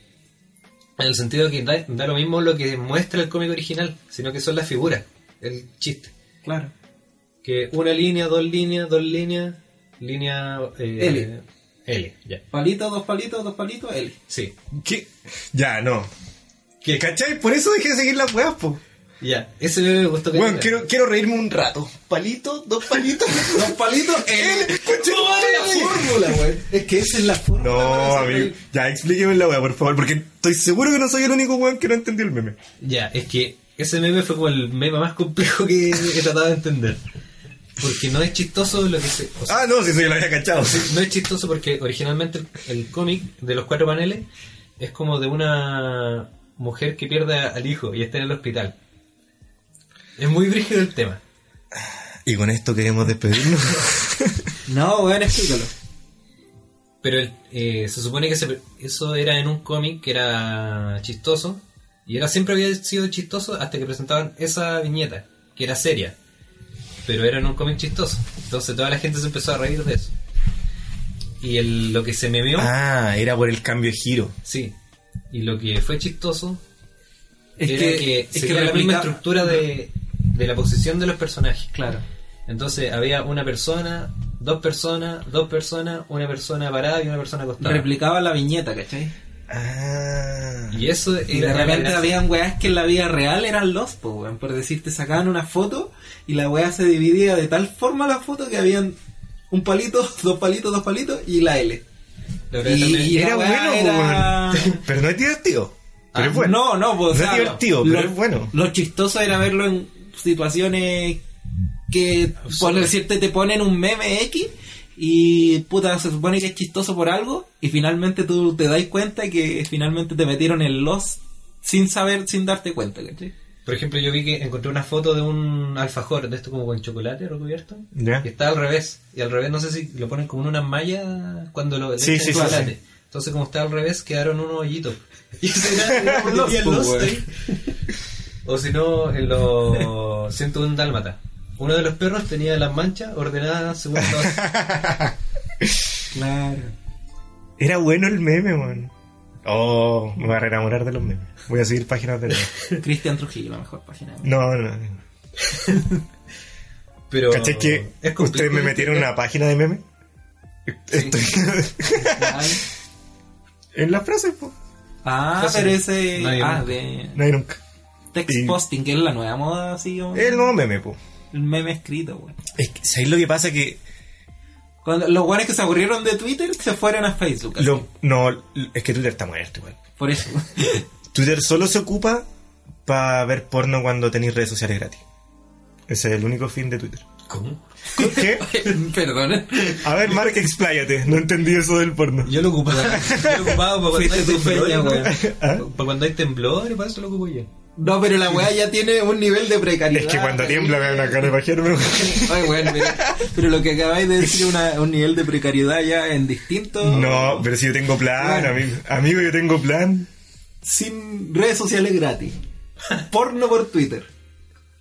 En el sentido que da, da lo mismo lo que muestra el cómic original, sino que son las figuras, el chiste. Claro. Que una línea, dos líneas, dos líneas, línea... eh, L. L, ya. Palito, dos palitos, dos palitos, L. Sí. ¿Qué? Ya, no. ¿Qué? ¿Cachai? Por eso dejé de seguir las weas, po. Ya, ese me gustó caleta. Bueno, quiero, quiero reírme un rato. Palito, dos palitos. Dos palitos, L. ¿Cómo es la fórmula, weón? Es que esa es la fórmula. No, para amigo. Ya, explíqueme la wea, por favor, porque estoy seguro que no soy el único weón que no entendió el meme. Ya, es que ese meme fue como el meme más complejo que he tratado de entender. Porque no es chistoso lo que se... o sea, Ah, no, si eso yo lo había cachado. No es chistoso porque originalmente el, el cómic de los cuatro paneles es como de una mujer que pierde al hijo y está en el hospital. Es muy brígido el tema. Y con esto queremos despedirnos. No, weón, explícalo. Pero el- eh, se supone que se- eso era en un cómic que era chistoso. Y era siempre había sido chistoso hasta que presentaban esa viñeta, que era seria. Pero era en un cómic chistoso. Entonces toda la gente se empezó a reír de eso. Y el- lo que se memeó... ah, era por el cambio de giro. Sí. Y lo que fue chistoso Es era que, que, es que la replica- misma estructura de, de la posición de los personajes. Claro. Entonces había una persona, dos personas, dos personas, una persona parada y una persona acostada. Replicaba la viñeta, ¿cachai? Ah. y eso Y de repente habían weas que en la vida real eran los, po, weón. Por decirte, sacaban una foto y la wea se dividía de tal forma la foto que habían un palito, dos palitos, dos palitos y la L. Y- Era bueno, era-. Pero no es divertido. Pero Ah, es bueno. No, no, pues, No o sea, es divertido, pero es bueno. Lo chistoso era verlo en situaciones que por decirte te ponen un meme X y puta se supone que es chistoso por algo y finalmente tú te das cuenta que finalmente te metieron en los sin saber, sin darte cuenta, ¿cachai? Por ejemplo, yo vi que encontré una foto de un alfajor, de esto como con chocolate recubierto, Ya. que está al revés. Y al revés no sé si lo ponen como en una malla cuando lo Sí, echan sí, sí, chocolate. sí. Entonces como está al revés, quedaron unos hoyitos. Y ese era, era Los, los. O si no, en los 101 dálmata. Uno de los perros tenía las manchas ordenadas según los... Claro. Era bueno el meme, man. Oh, me voy a enamorar de los memes. Voy a seguir páginas de memes. Cristian Trujillo, la mejor página. No, no, no. Pero ¿Cachai que ustedes me de metieron en una página de memes? Estoy en las frases, po. Ah, Fácil. pero ese. Nadie ah, nunca. de. No hay nunca. Text Y- posting, que es la nueva moda, así. Es el nuevo meme, po. El meme escrito, weón. Es que, ¿sabéis lo que pasa? Que Cuando los guanes que se aburrieron de Twitter se fueron a Facebook. lo, no, es que Twitter está muerto, igual. Por eso. Twitter solo se ocupa para ver porno cuando tenéis redes sociales gratis. Ese es el único fin de Twitter. ¿Cómo? ¿Qué? Perdón. A ver, Mark, expláyate. No entendí eso del porno. Yo lo ocupaba. Yo lo ocupaba para cuando hay weón. ¿Ah? Para cuando hay temblores, para eso lo ocupo yo. No, pero la weá ya tiene un nivel de precariedad. Es que cuando tiembla me da una cara de pajero. me- Ay, bueno, pero, pero lo que acabáis de decir es un nivel de precariedad ya en distinto. No, pero si yo tengo plan, Bueno. amigo. Amigo, yo tengo plan. Sin redes sociales gratis. Porno por Twitter.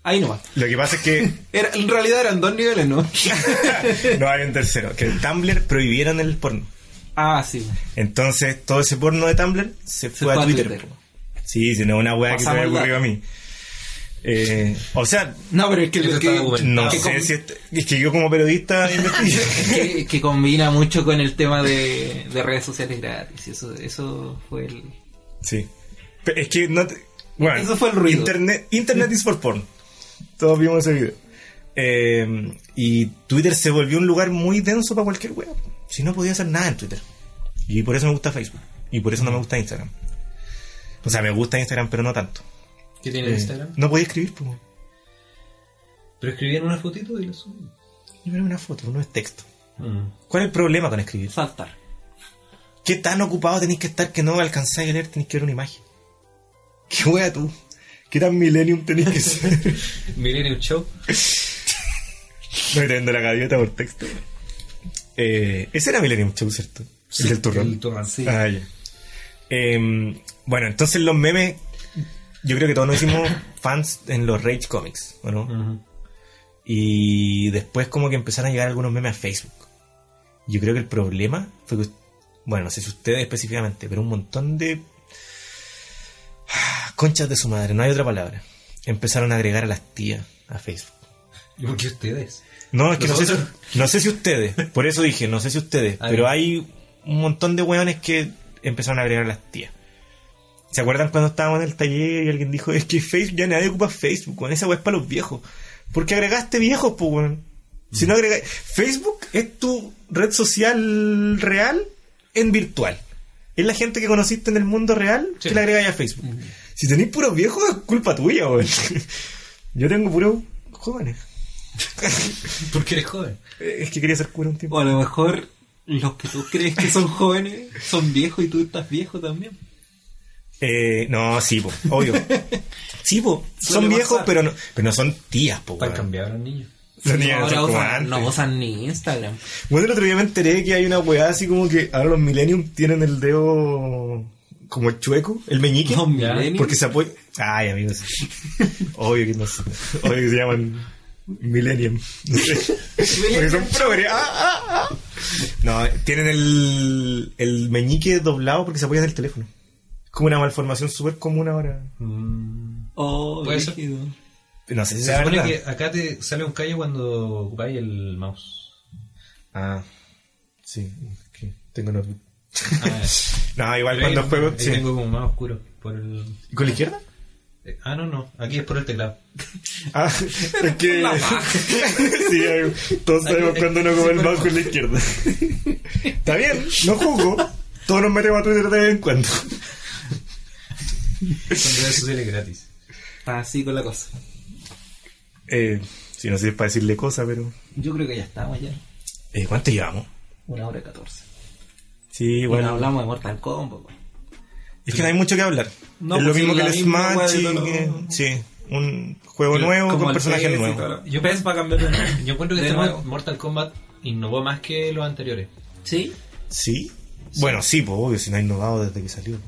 Ahí nomás. Lo que pasa es que Era, en realidad eran dos niveles, ¿no? no hay un tercero. Que el Tumblr prohibieron el porno. ah, sí. Entonces, todo ese porno de Tumblr se fue, a Twitter. po. Sí, si no es una weá que se me ocurrió a mí. Eh, o sea, No, pero es que, no que sé com- si es, es que yo como periodista investigo. que, que combina mucho con el tema de, de redes sociales gratis. Eso, eso fue el. Sí. Pero es que no te- bueno, Eso fue el ruido. Internet, Internet is for porn. Todos vimos ese video. Eh, y Twitter se volvió un lugar muy denso para cualquier web. Si no podía hacer nada en Twitter. Y por eso me gusta Facebook. Y por eso no me gusta Instagram. O sea, me gusta Instagram, pero no tanto. ¿Qué tiene Eh, Instagram? no podía escribir, pues. Pero escribían una fotito y lo subí. Yo era una foto, no es texto. Mm. ¿Cuál es el problema con escribir? Saltar. ¿Qué tan ocupado tenéis que estar que no alcanzáis a leer? Tenéis que ver una imagen. ¿Qué wea tú? ¿Qué tan millennium tenéis que ser? Millennium Show. No te vendo la gaviota por texto. Eh, ese era Millennium Show, ¿cierto? el del turrón. El turrón, sí. Ah, ya. Em, bueno, entonces los memes, yo creo que todos nos hicimos fans en los Rage Comics, ¿o ¿no? Y después como que empezaron a llegar algunos memes a Facebook. Yo creo que el problema fue que, bueno, no sé si ustedes específicamente, pero un montón de conchas de su madre, no hay otra palabra, empezaron a agregar a las tías a Facebook. ¿Y por qué ustedes? No, es que no sé, si, no sé si ustedes, por eso dije, no sé si ustedes, Ah, pero hay un montón de hueones que empezaron a agregar a las tías. ¿Se acuerdan cuando estábamos en el taller y alguien dijo, es que Facebook ya nadie ocupa Facebook, con esa wea es para los viejos? ¿Por qué agregaste viejos, pues, weón? Si no agregas... Facebook es tu red social real en virtual. Es la gente que conociste en el mundo real Sí. que la agregáis a Facebook. Si tenéis puros viejos, es culpa tuya, weón. Yo tengo puros jóvenes. Porque eres joven. Eh, Es que quería ser cura un tiempo. O a lo mejor los que tú crees que son jóvenes son viejos y tú estás viejo también. Eh, no, sí, po, obvio. Sí, po, son viejos, pasar. pero no, pero no son tías, po. Para cambiar los niños. Los niños son como usan- antes. no usan ni Instagram. Bueno, el otro día me enteré que hay una weá así como que ahora los millennium tienen el dedo como chueco, el meñique. Porque se apoya. Ay, amigos. Obvio que no sé. Obvio que se llaman Millennium. No sé. Porque son progres. Ah, ah, ah. No, tienen el, el meñique doblado porque se apoyan del teléfono. Es como una malformación súper común ahora. Oh, Puede ser. No sé si Se supone que acá te sale un callo cuando ocupáis el mouse. Ah, sí. que tengo notebook. Ah, No, igual ahí cuando no- juego. ahí sí. tengo como más oscuro. Por el... ¿Y ¿Con la izquierda? eh, Ah, no, no. Aquí es por el teclado. Ah, es que. sí, hay- todos sabemos Aquí- cuando uno come el mouse con la izquierda. Está bien, no juzgo. Todos nos metemos a Twitter de vez en cuando. Son redes sociales gratis. Está así con la cosa. Eh, sí, no sé si es para decirle cosas, pero. Yo creo que ya estamos ya. Eh, ¿Cuánto llevamos? Una hora y catorce. Sí, Bueno, hablamos de Mortal Kombat. pues. Es que no hay mucho que hablar. No, es lo pues mismo es que el Smash y lo- que- Sí, un juego nuevo Como con personajes nuevos. lo- Yo PES va a cambiar de nombre. Yo encuentro que De este nuevo. Mortal Kombat innovó más que los anteriores. ¿Sí? ¿Sí? Bueno, sí, pues obvio, si no ha innovado desde que salió.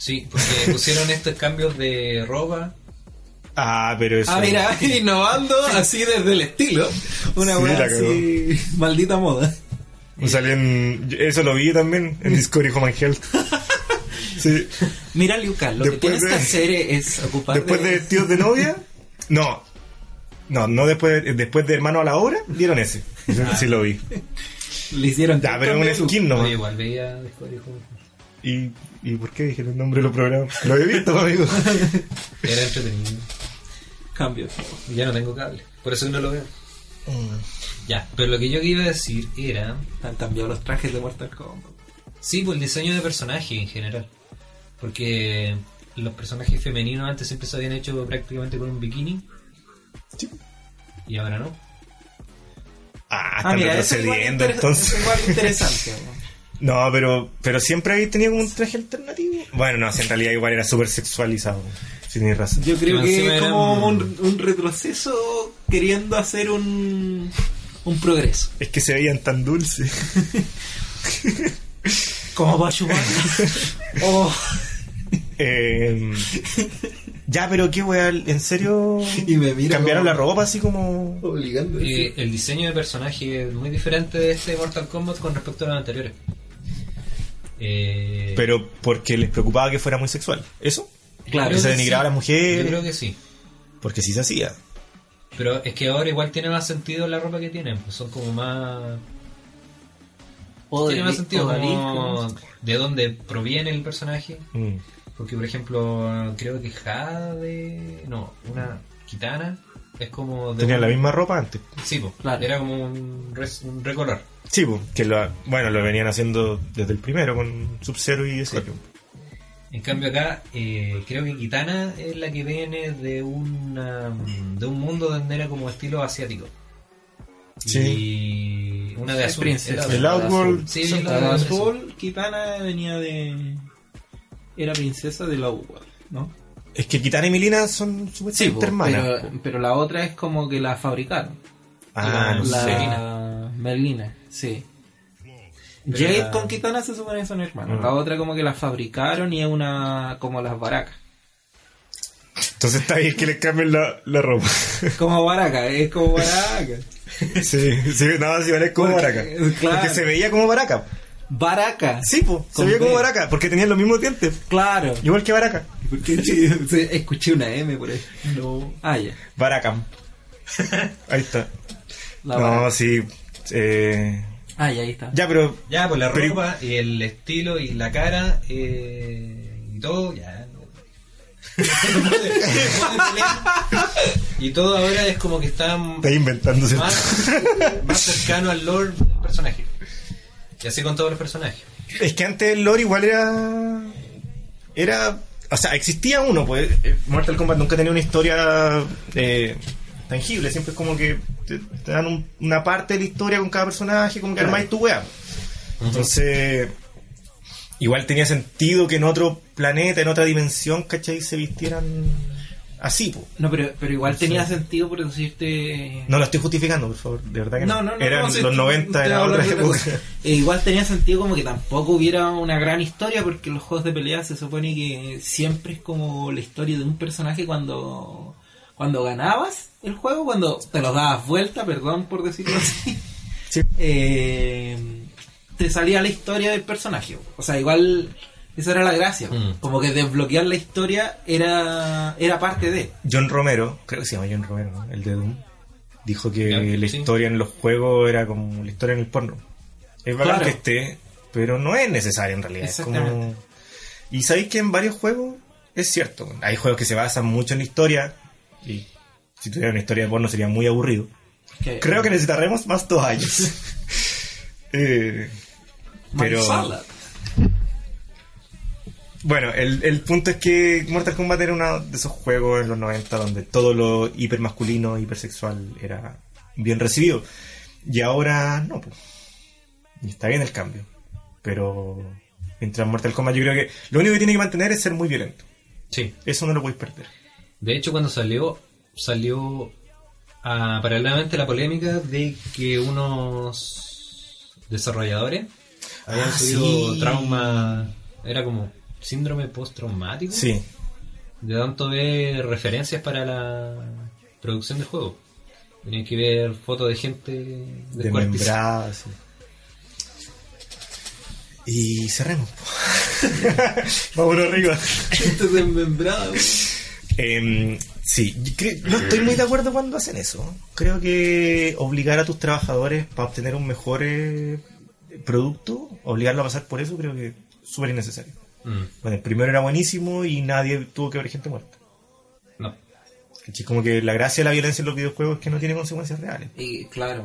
Sí, porque pusieron estos cambios de ropa. Ah, pero eso. Ah, mira, innovando así desde el estilo. Una Sí, la así. Maldita moda. En- Eso lo vi también en Discord y Home and Health. Sí. Mira, Lucas, lo que tienes de- que hacer es ocupar Después de vestidos de novia, no. No, no después de, después de hermano a la obra, dieron ese. Eso sí lo vi. Le hicieron Ya, pero un skin No, nomás. igual veía Discovery Home. ¿Y, ¿Y por qué dije el nombre de los programas? Lo he visto, amigo. Era entretenido. cambio. Ya no tengo cable. Por eso que no lo veo. Mm. Ya, pero lo que yo iba a decir era. Han cambiado los trajes de Mortal Kombat. Sí, pues el diseño de personaje en general. Porque los personajes femeninos antes siempre se habían hecho prácticamente con un bikini. Sí. Y ahora no. Ah, están eso igual retrocediendo entonces. es igual interesante. ¿No? Pero, pero siempre habéis tenido como un traje alternativo. Bueno, no, si en realidad igual era súper sexualizado. Si tienes razón. Yo creo Que es como un, un retroceso queriendo hacer un, un progreso. Es que se veían tan dulces. Como para oh, Eh, ya, pero qué weá, ¿en serio? Y me mira ¿Cambiaron como- la ropa así como.? obligando. Eh, el diseño de personaje es muy diferente de este Mortal Kombat con respecto a los anteriores. Eh, Pero porque les preocupaba que fuera muy sexual. ¿Eso? Claro. que se denigraba sí. a las mujeres. Yo creo que sí. Porque sí se hacía. Pero es que ahora igual tiene más sentido la ropa que tienen. Pues son como más. tiene más sentido como de dónde proviene el personaje. Mm. Porque, por ejemplo, creo que Jade. No, una Kitana. Es como. De Tenían un- la misma ropa antes. Sí, po, Claro. era como un, res- un recolor. Sí, pues, que lo, bueno, lo venían haciendo desde el primero con Sub-Zero y Scorpion. En cambio acá, eh, creo que Kitana es la que viene de una, de un mundo donde era como estilo asiático. Y una de azul. El. Outworld. Sí, Sí, azul. azul, Kitana venía de. Era princesa de la UWA, ¿no? Es que Kitana y Milina son supuestamente hermanas. pero, pero la otra es como que la fabricaron. ah, no la sé. Merlina, sí. Jade la- con Kitana se supone que son hermanos. Mm. La otra como que la fabricaron y es una como las baracas. Entonces está bien que le cambien la, la ropa. Como baraca, es como baraca. sí, sí, no, sí, vale como Porque- baraca. claro. Porque se veía como baraca. Baraca. Sí, pues, se veía como baraca, porque tenían los mismos dientes. Claro. Igual que baraca. ¿Por qué sí, sí, escuché una M por ahí? No. Ah, ya. Baracam. Ahí está. La no, baraca. sí. Eh, Ah, ya ahí está. ya, pero Ya, pues la Pero- ropa y el estilo y la cara eh, y todo, ya. y todo ahora es como que está está inventándose. más, más cercano al lore del personaje. Y así con todos los personajes. Es que antes el lore igual era. Era. O sea, existía uno, pues. eh, Mortal Kombat nunca tenía una historia eh, tangible. Siempre es como que te, te dan un- una parte de la historia con cada personaje, como que armáis tu wea. Entonces. Igual tenía sentido que en otro planeta, en otra dimensión, ¿cachai? Se vistieran así, pues. No, pero, pero igual tenía sentido por decirte... No lo estoy justificando, por favor, de verdad que no. No, no, no. Eran no, los estoy- 90, estoy era otra época. cosa. E igual tenía sentido como que tampoco hubiera una gran historia porque los juegos de pelea se supone que siempre es como la historia de un personaje cuando cuando ganabas el juego, cuando te lo dabas vuelta, perdón por decirlo así, Sí. eh, te salía la historia del personaje. O sea, igual esa era la gracia. Mm. Como que desbloquear la historia era, era parte de... John Romero, creo que se llama John Romero, ¿no? el de Doom, dijo que la sí. historia en los juegos era como la historia en el porno. Es Claro. que esté, pero no es necesario en realidad. Es como... Exactamente. Y sabéis que en varios juegos es cierto. Hay juegos que se basan mucho en la historia y si tuviera una historia de porno sería muy aburrido. Creo que necesitaremos más dos años. Eh, pero. Bueno, el, el punto es que Mortal Kombat era uno de esos juegos en los 90 donde todo lo hipermasculino, hipersexual era bien recibido. Y ahora no, pues. Y está bien el cambio. Pero mientras Mortal Kombat yo creo que lo único que tiene que mantener es ser muy violento. Sí. Eso no lo podéis perder. De hecho, cuando salió, salió ah, paralelamente la polémica de que unos desarrolladores habían Ah, subido sí. trauma, era como síndrome postraumático, Sí. de tanto ver referencias para la producción del juego. Tenían que ver fotos de gente. Desmembrada, sí. Y cerremos. Vámonos arriba. Gente desmembrada, güey. Em, sí, no estoy muy de acuerdo cuando hacen eso. Creo que obligar a tus trabajadores para obtener un mejor eh, producto, obligarlo a pasar por eso, creo que es súper innecesario. Mm, Bueno, el primero era buenísimo y nadie tuvo que ver gente muerta. no. ¿Cachai? Como que la gracia de la violencia en los videojuegos es que no tiene consecuencias reales. Y claro,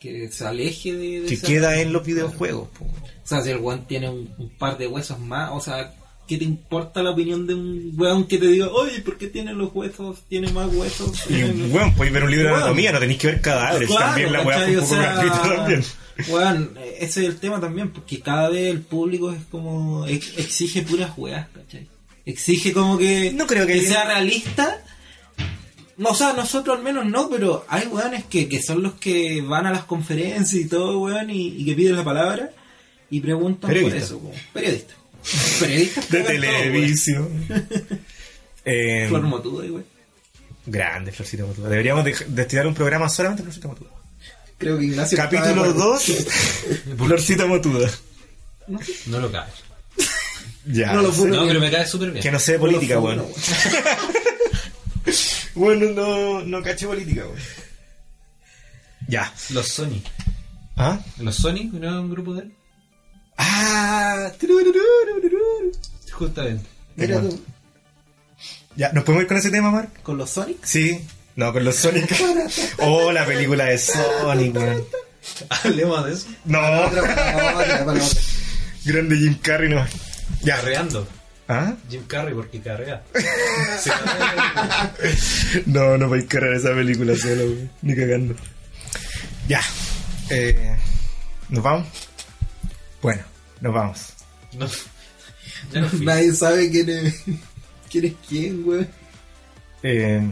que se aleje de... de Que esa- queda en los videojuegos. po. O sea, si el weón tiene un, un par de huesos más, o sea, ¿qué te importa la opinión de un weón que te diga, oye, ¿por qué tiene los huesos? Tiene más huesos. Y Tiene- bueno, podéis ver un libro de anatomía, no tenéis que ver cadáveres. Claro, también la weá fue un O poco sea, gratuita también. Weón, eh, ese es el tema también, porque cada vez el público es como. ex- exige puras weas, ¿cachai? Exige como que. No creo que- sea realista. No, o sea, nosotros al menos no, pero hay weones que, que son los que van a las conferencias y todo, weón, y, y que piden la palabra y preguntan Periodista. por eso, weón. Periodista. Periodistas De televisión. Em, Flor Motuda, weón. grande, Florcita Motuda. Deberíamos de- destinar un programa solamente a Florcita Motuda. Creo que Ignacio. Capítulo estaba de acuerdo. 2, Florcita Motuda. No lo cae. Ya. No lo puedo No, pero me cae súper bien. Que no sé de política, weón. fue, Bueno, no, no caché política, weón. Ya. Los Sony. ¿Ah? Los Sony, ¿no era un grupo de él? Ah. Justamente. Mira Bueno. tú, Ya, ¿nos podemos ir con ese tema, Mark? con los Sonics. Sí. No, con los Sonic. oh, la película de Sonic, weón. Hablemos de eso. No, Otra, para otra, para otra. grande Jim Carrey, no. Ya. Carreando. ¿Ah? Jim Carrey porque carrea. No, no vais a cargar esa película solo, güey. Ni cagando. Ya. Eh, ¿Nos vamos? Bueno, nos vamos. No. Nadie sabe quién es quién, es quién güey. Eh,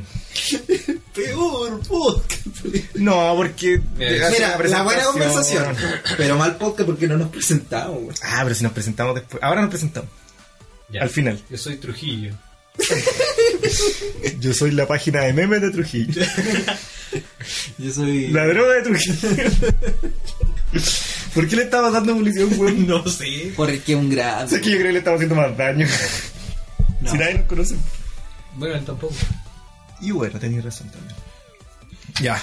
Peor podcast. no, porque... Mira, la buena conversación. Pero mal podcast porque no nos presentamos, güey. Ah, pero si nos presentamos después. Ahora nos presentamos. Ya. Al final. Yo soy Trujillo. Yo soy la página de memes de Trujillo. Yo soy. La droga de Trujillo. ¿Por qué le estaba dando publicidad, weón? No sé. Porque un grado. Sé que yo creo que le estaba haciendo más daño. No. Si nadie nos conoce. Bueno, él tampoco. Y bueno, tenías razón también. Ya,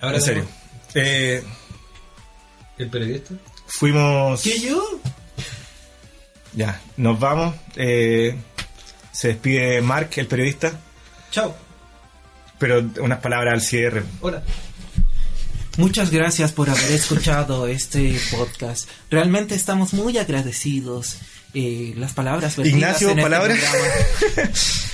Ahora en serio. Eh, ¿El periodista? fuimos. ¿Qué yo? Ya, nos vamos. Eh, se despide Mark, el periodista. Chao. Pero unas palabras al cierre. Hola. Muchas gracias por haber escuchado este podcast. Realmente estamos muy agradecidos. Eh, las palabras Ignacio, en este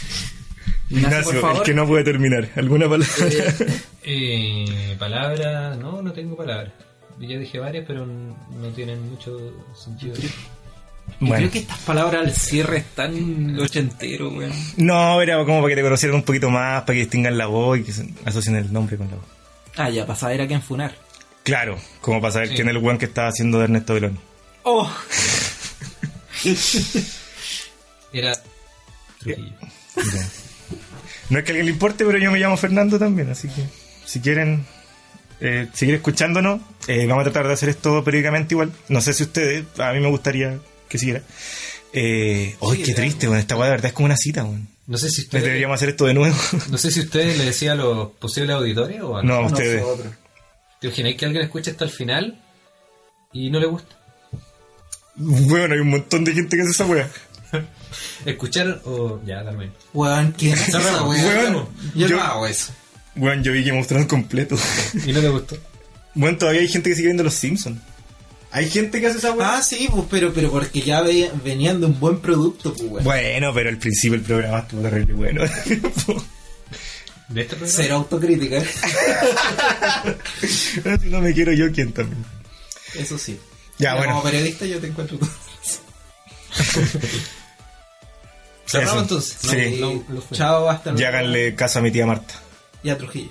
Ignacio, por el favor. que no puede terminar. ¿Alguna palabra? Eh, palabra, no, no tengo palabras. Ya dije varias, pero no tienen mucho sentido. Yo bueno, creo que estas palabras al cierre están ochentero, weón. no, era como para que te conocieran un poquito más, para que distingan la voz y que se asocien el nombre con la voz. Ah, ya, para saber a quién funar. Claro, como para saber Sí. quién es el weón que estaba haciendo de Ernesto Beloni. Oh, Era Trujillo. Ya. No es que a alguien le importe, pero yo me llamo Fernando también, así que si quieren eh, seguir escuchándonos, eh, vamos a tratar de hacer esto periódicamente igual. No sé si ustedes, a mí me gustaría que siguiera. Eh, ¡Ay, qué triste, weón! Esta weá de verdad es como una cita, weón. No sé si ¿Les ustedes, deberíamos hacer esto de nuevo? no sé si ustedes le decía a los posibles auditores o a no, a ustedes. nosotros. ¿Te imagináis que alguien escuche hasta el final y no le gusta? Bueno, hay un montón de gente que hace esa weá. Escuchar o ya, Carmen. Weón, ¿quién es esa weón? weón. Yo, Yo- no hago eso. Bueno, yo vi que mostraron completo. ¿Y no te gustó? bueno, todavía hay gente que sigue viendo Los Simpsons. Hay gente que hace esa weá. Ah, sí, pues, pero, pero porque ya ve- venían de un buen producto, pues, weón. Bueno, pero al principio el programa estuvo terrible bueno. ¿De este programa? Cero autocrítica. si no me quiero yo, ¿quién también? Eso sí. Ya, Pero bueno. Como periodista yo te encuentro todo. Cerramos entonces. No, Sí. no, no fue. Chao, hasta Y luego. háganle caso a mi tía Marta. Y a Trujillo.